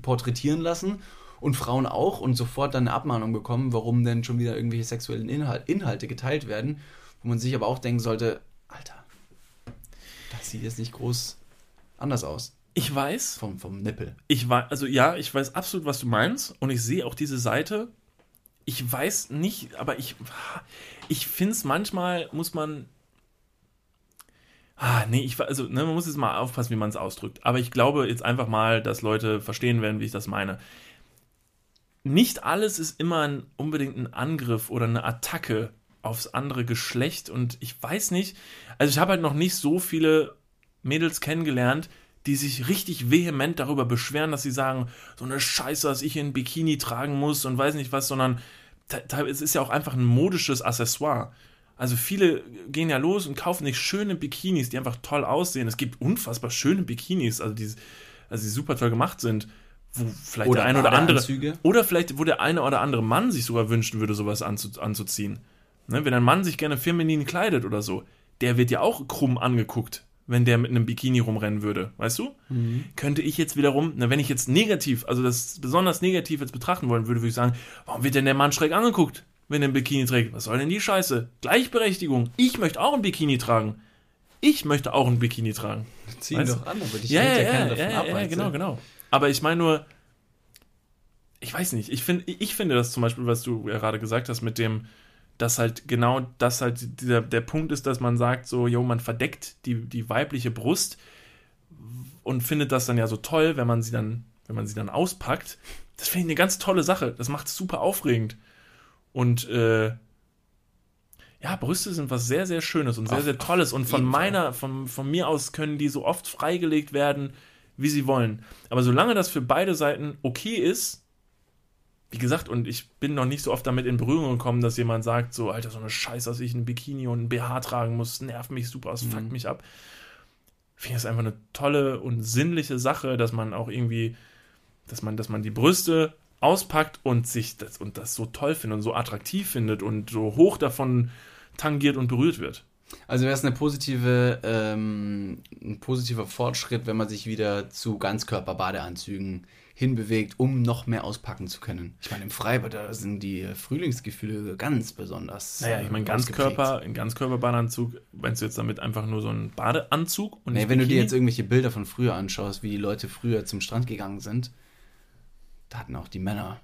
porträtieren lassen und Frauen auch und sofort dann eine Abmahnung bekommen, warum denn schon wieder irgendwelche sexuellen Inhal Inhalte geteilt werden, wo man sich aber auch denken sollte, Alter, das sieht jetzt nicht groß anders aus Ich weiß, vom, vom Nippel. ich weiß, also ja, ich weiß absolut, was du meinst und ich sehe auch diese Seite. Ich weiß nicht, aber ich, ich finde es manchmal, muss man. Ah, nee, ich, also, ne, man muss jetzt mal aufpassen, wie man es ausdrückt. Aber ich glaube jetzt einfach mal, dass Leute verstehen werden, wie ich das meine. Nicht alles ist immer ein, unbedingt ein Angriff oder eine Attacke aufs andere Geschlecht und ich weiß nicht, also ich habe halt noch nicht so viele Mädels kennengelernt, die sich richtig vehement darüber beschweren, dass sie sagen, so eine Scheiße, dass ich ein Bikini tragen muss und weiß nicht was, sondern es ist ja auch einfach ein modisches Accessoire. Also viele gehen ja los und kaufen sich schöne Bikinis, die einfach toll aussehen. Es gibt unfassbar schöne Bikinis, also die, also die super toll gemacht sind, wo vielleicht Oder der eine oder andere Badeanzüge. oder vielleicht, wo der eine oder andere Mann sich sogar wünschen würde, sowas anzu, anzuziehen. Ne, wenn ein Mann sich gerne feminin kleidet oder so, der wird ja auch krumm angeguckt, wenn der mit einem Bikini rumrennen würde, weißt du? Könnte ich jetzt wiederum, na, wenn ich jetzt negativ, also das besonders negativ jetzt betrachten wollen würde, würde ich sagen, warum wird denn der Mann schräg angeguckt, wenn er ein Bikini trägt? Was soll denn die Scheiße? Gleichberechtigung. Ich möchte auch ein Bikini tragen. Ich möchte auch ein Bikini tragen. Zieh Weißt doch an, aber dich Ja, ja, ja, ja, ja, ja, genau, genau. Aber ich meine nur, ich weiß nicht, ich, find, ich finde das zum Beispiel, was du gerade gesagt hast, mit dem, dass halt genau das halt dieser, der Punkt ist, dass man sagt, so, jo, man verdeckt die, die weibliche Brust und findet das dann ja so toll, wenn man sie dann, wenn man sie dann auspackt. Das finde ich eine ganz tolle Sache. Das macht es super aufregend. Und äh, ja, Brüste sind was sehr, sehr Schönes und sehr, sehr Tolles. Und von meiner, von, von mir aus können die so oft freigelegt werden, wie sie wollen. Aber solange das für beide Seiten okay ist, wie gesagt, und ich bin noch nicht so oft damit in Berührung gekommen, dass jemand sagt, so, Alter, so eine Scheiße, dass ich ein Bikini und ein BH tragen muss, nervt mich super, es fuckt mich ab. Finde ich das einfach eine tolle und sinnliche Sache, dass man auch irgendwie, dass man, dass man die Brüste auspackt und sich das und das so toll findet und so attraktiv findet und so hoch davon tangiert und berührt wird. Also wäre es eine positive, ähm, ein positiver Fortschritt, wenn man sich wieder zu Ganzkörper-Badeanzügen hinbewegt, um noch mehr auspacken zu können. Ich meine, im Freibad, da sind die Frühlingsgefühle ganz besonders. Naja, ich meine, äh, ausgeprägt. Ganzkörper, ein Ganzkörperbadeanzug, meinst du jetzt damit einfach nur so einen Badeanzug? Und Nee, wenn du dir Bikini? jetzt irgendwelche Bilder von früher anschaust, wie die Leute früher zum Strand gegangen sind, da hatten auch die Männer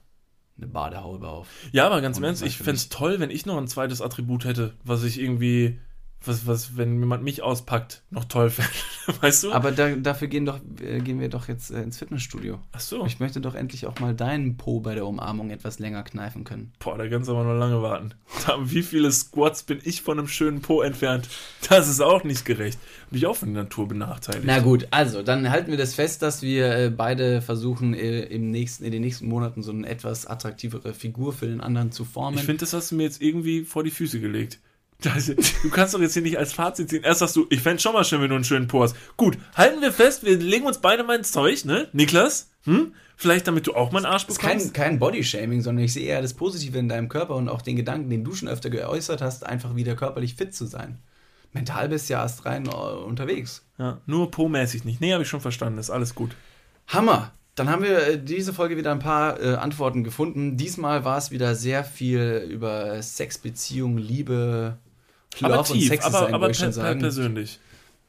eine Badehaube auf. Ja, aber ganz im Ernst, ich fände es toll, wenn ich noch ein zweites Attribut hätte, was ich irgendwie was, was, wenn jemand mich auspackt, noch toll fände. Weißt du? Aber da, dafür gehen, doch, äh, gehen wir doch jetzt äh, ins Fitnessstudio. Ach so. Ich möchte doch endlich auch mal deinen Po bei der Umarmung etwas länger kneifen können. Boah, da kannst du aber noch lange warten. Wie viele Squats bin ich von einem schönen Po entfernt? Das ist auch nicht gerecht. Bin ich auch von der Natur benachteiligt. Na gut, also dann halten wir das fest, dass wir äh, beide versuchen, äh, im nächsten, in den nächsten Monaten so eine etwas attraktivere Figur für den anderen zu formen. Ich finde, das hast du mir jetzt irgendwie vor die Füße gelegt. Du kannst doch jetzt hier nicht als Fazit ziehen. Erst sagst du, ich fände schon mal schön, wenn du einen schönen Po hast. Gut, halten wir fest, wir legen uns beide mal ins Zeug, ne? Niklas? Hm? Vielleicht damit du auch mal einen Arsch Das ist bekommst? kein, kein Bodyshaming, sondern ich sehe eher das Positive in deinem Körper und auch den Gedanken, den du schon öfter geäußert hast, einfach wieder körperlich fit zu sein. Mental bist du ja erst rein äh, unterwegs. Ja, nur Po-mäßig nicht. Nee, habe ich schon verstanden. Ist alles gut. Hammer! Dann haben wir äh, diese Folge wieder ein paar äh, Antworten gefunden. Diesmal war es wieder sehr viel über Sex, Beziehung, Liebe, Aber Love und tief, Sex aber, sein, aber per, sagen, persönlich.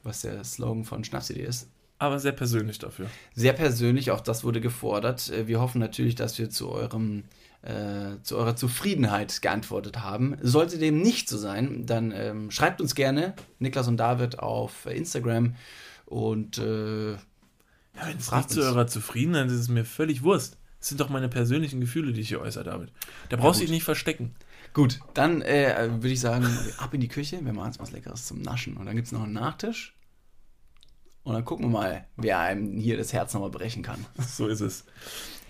was der Slogan von Schnapsidee ist. Aber sehr persönlich dafür. Sehr persönlich, auch das wurde gefordert. Äh, Wir hoffen natürlich, dass wir zu eurem äh, zu eurer Zufriedenheit geantwortet haben. Sollte dem nicht so sein, dann ähm, schreibt uns gerne, Niklas und David, auf Instagram und äh, Ja, wenn es nicht zu uns. eurer Zufriedenheit ist, ist es mir völlig Wurst. Das sind doch meine persönlichen Gefühle, die ich hier äußere, David. Da brauchst du dich nicht verstecken. Gut, dann äh, würde ich sagen, ab in die Küche, wir machen uns was Leckeres zum Naschen und dann gibt es noch einen Nachtisch und dann gucken wir mal, wer einem hier das Herz nochmal brechen kann. So ist es.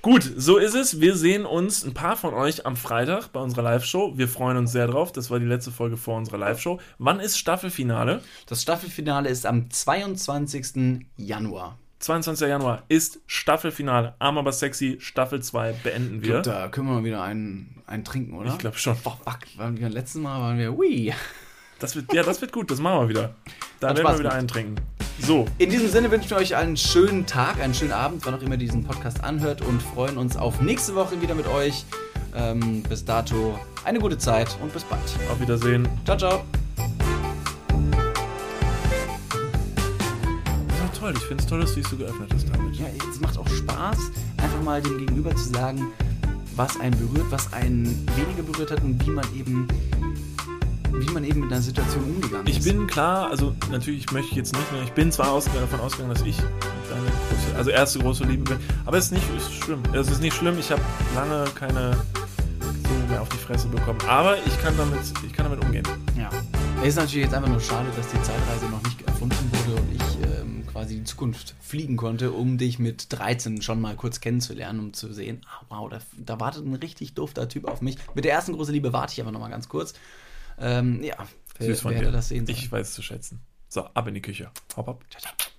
Gut, so ist es. Wir sehen uns, ein paar von euch, am Freitag bei unserer Live-Show. Wir freuen uns sehr drauf. Das war die letzte Folge vor unserer Live-Show. Wann ist Staffelfinale? Das Staffelfinale ist am 22. Januar. 22. Januar ist Staffelfinale. Arm aber sexy, Staffel 2 beenden wir. glaub, da können wir mal wieder einen, einen trinken, oder? Ich glaube schon. Boah, fuck, waren wir, letztes Mal waren wir, ui. Das wird, ja, das wird gut, das machen wir wieder. Da Hat werden Spaß wir wieder einen trinken. So, In diesem Sinne wünschen wir euch einen schönen Tag, einen schönen Abend, wann auch immer ihr diesen Podcast anhört und freuen uns auf nächste Woche wieder mit euch. Ähm, bis dato eine gute Zeit und bis bald. auf Wiedersehen. Ciao, ciao. Toll. Ich finde es toll, dass du dich so geöffnet hast, David. Ja, es macht auch Spaß, einfach mal dem Gegenüber zu sagen, was einen berührt, was einen weniger berührt hat und wie man eben, wie man eben mit einer Situation umgegangen ist. Ich bin klar, also natürlich ich möchte jetzt nicht mehr, ich bin zwar davon ausgegangen, dass ich deine große, also erste große Liebe bin, aber es ist nicht ist schlimm. Es ist nicht schlimm, ich habe lange keine so mehr auf die Fresse bekommen. Aber ich kann damit, ich kann damit umgehen. Ja. Es ist natürlich jetzt einfach nur schade, dass die Zeitreise noch nicht erfunden wurde und ich quasi die Zukunft fliegen konnte, um dich mit 13 schon mal kurz kennenzulernen, um zu sehen, ah, wow, da, da wartet ein richtig dufter Typ auf mich. Mit der ersten großen Liebe warte ich aber noch mal ganz kurz. Ähm, ja, wer, Süß von wer dir. das sehen sollen. Ich weiß es zu schätzen. So, ab in die Küche. Hopp, hopp. Ciao, ciao.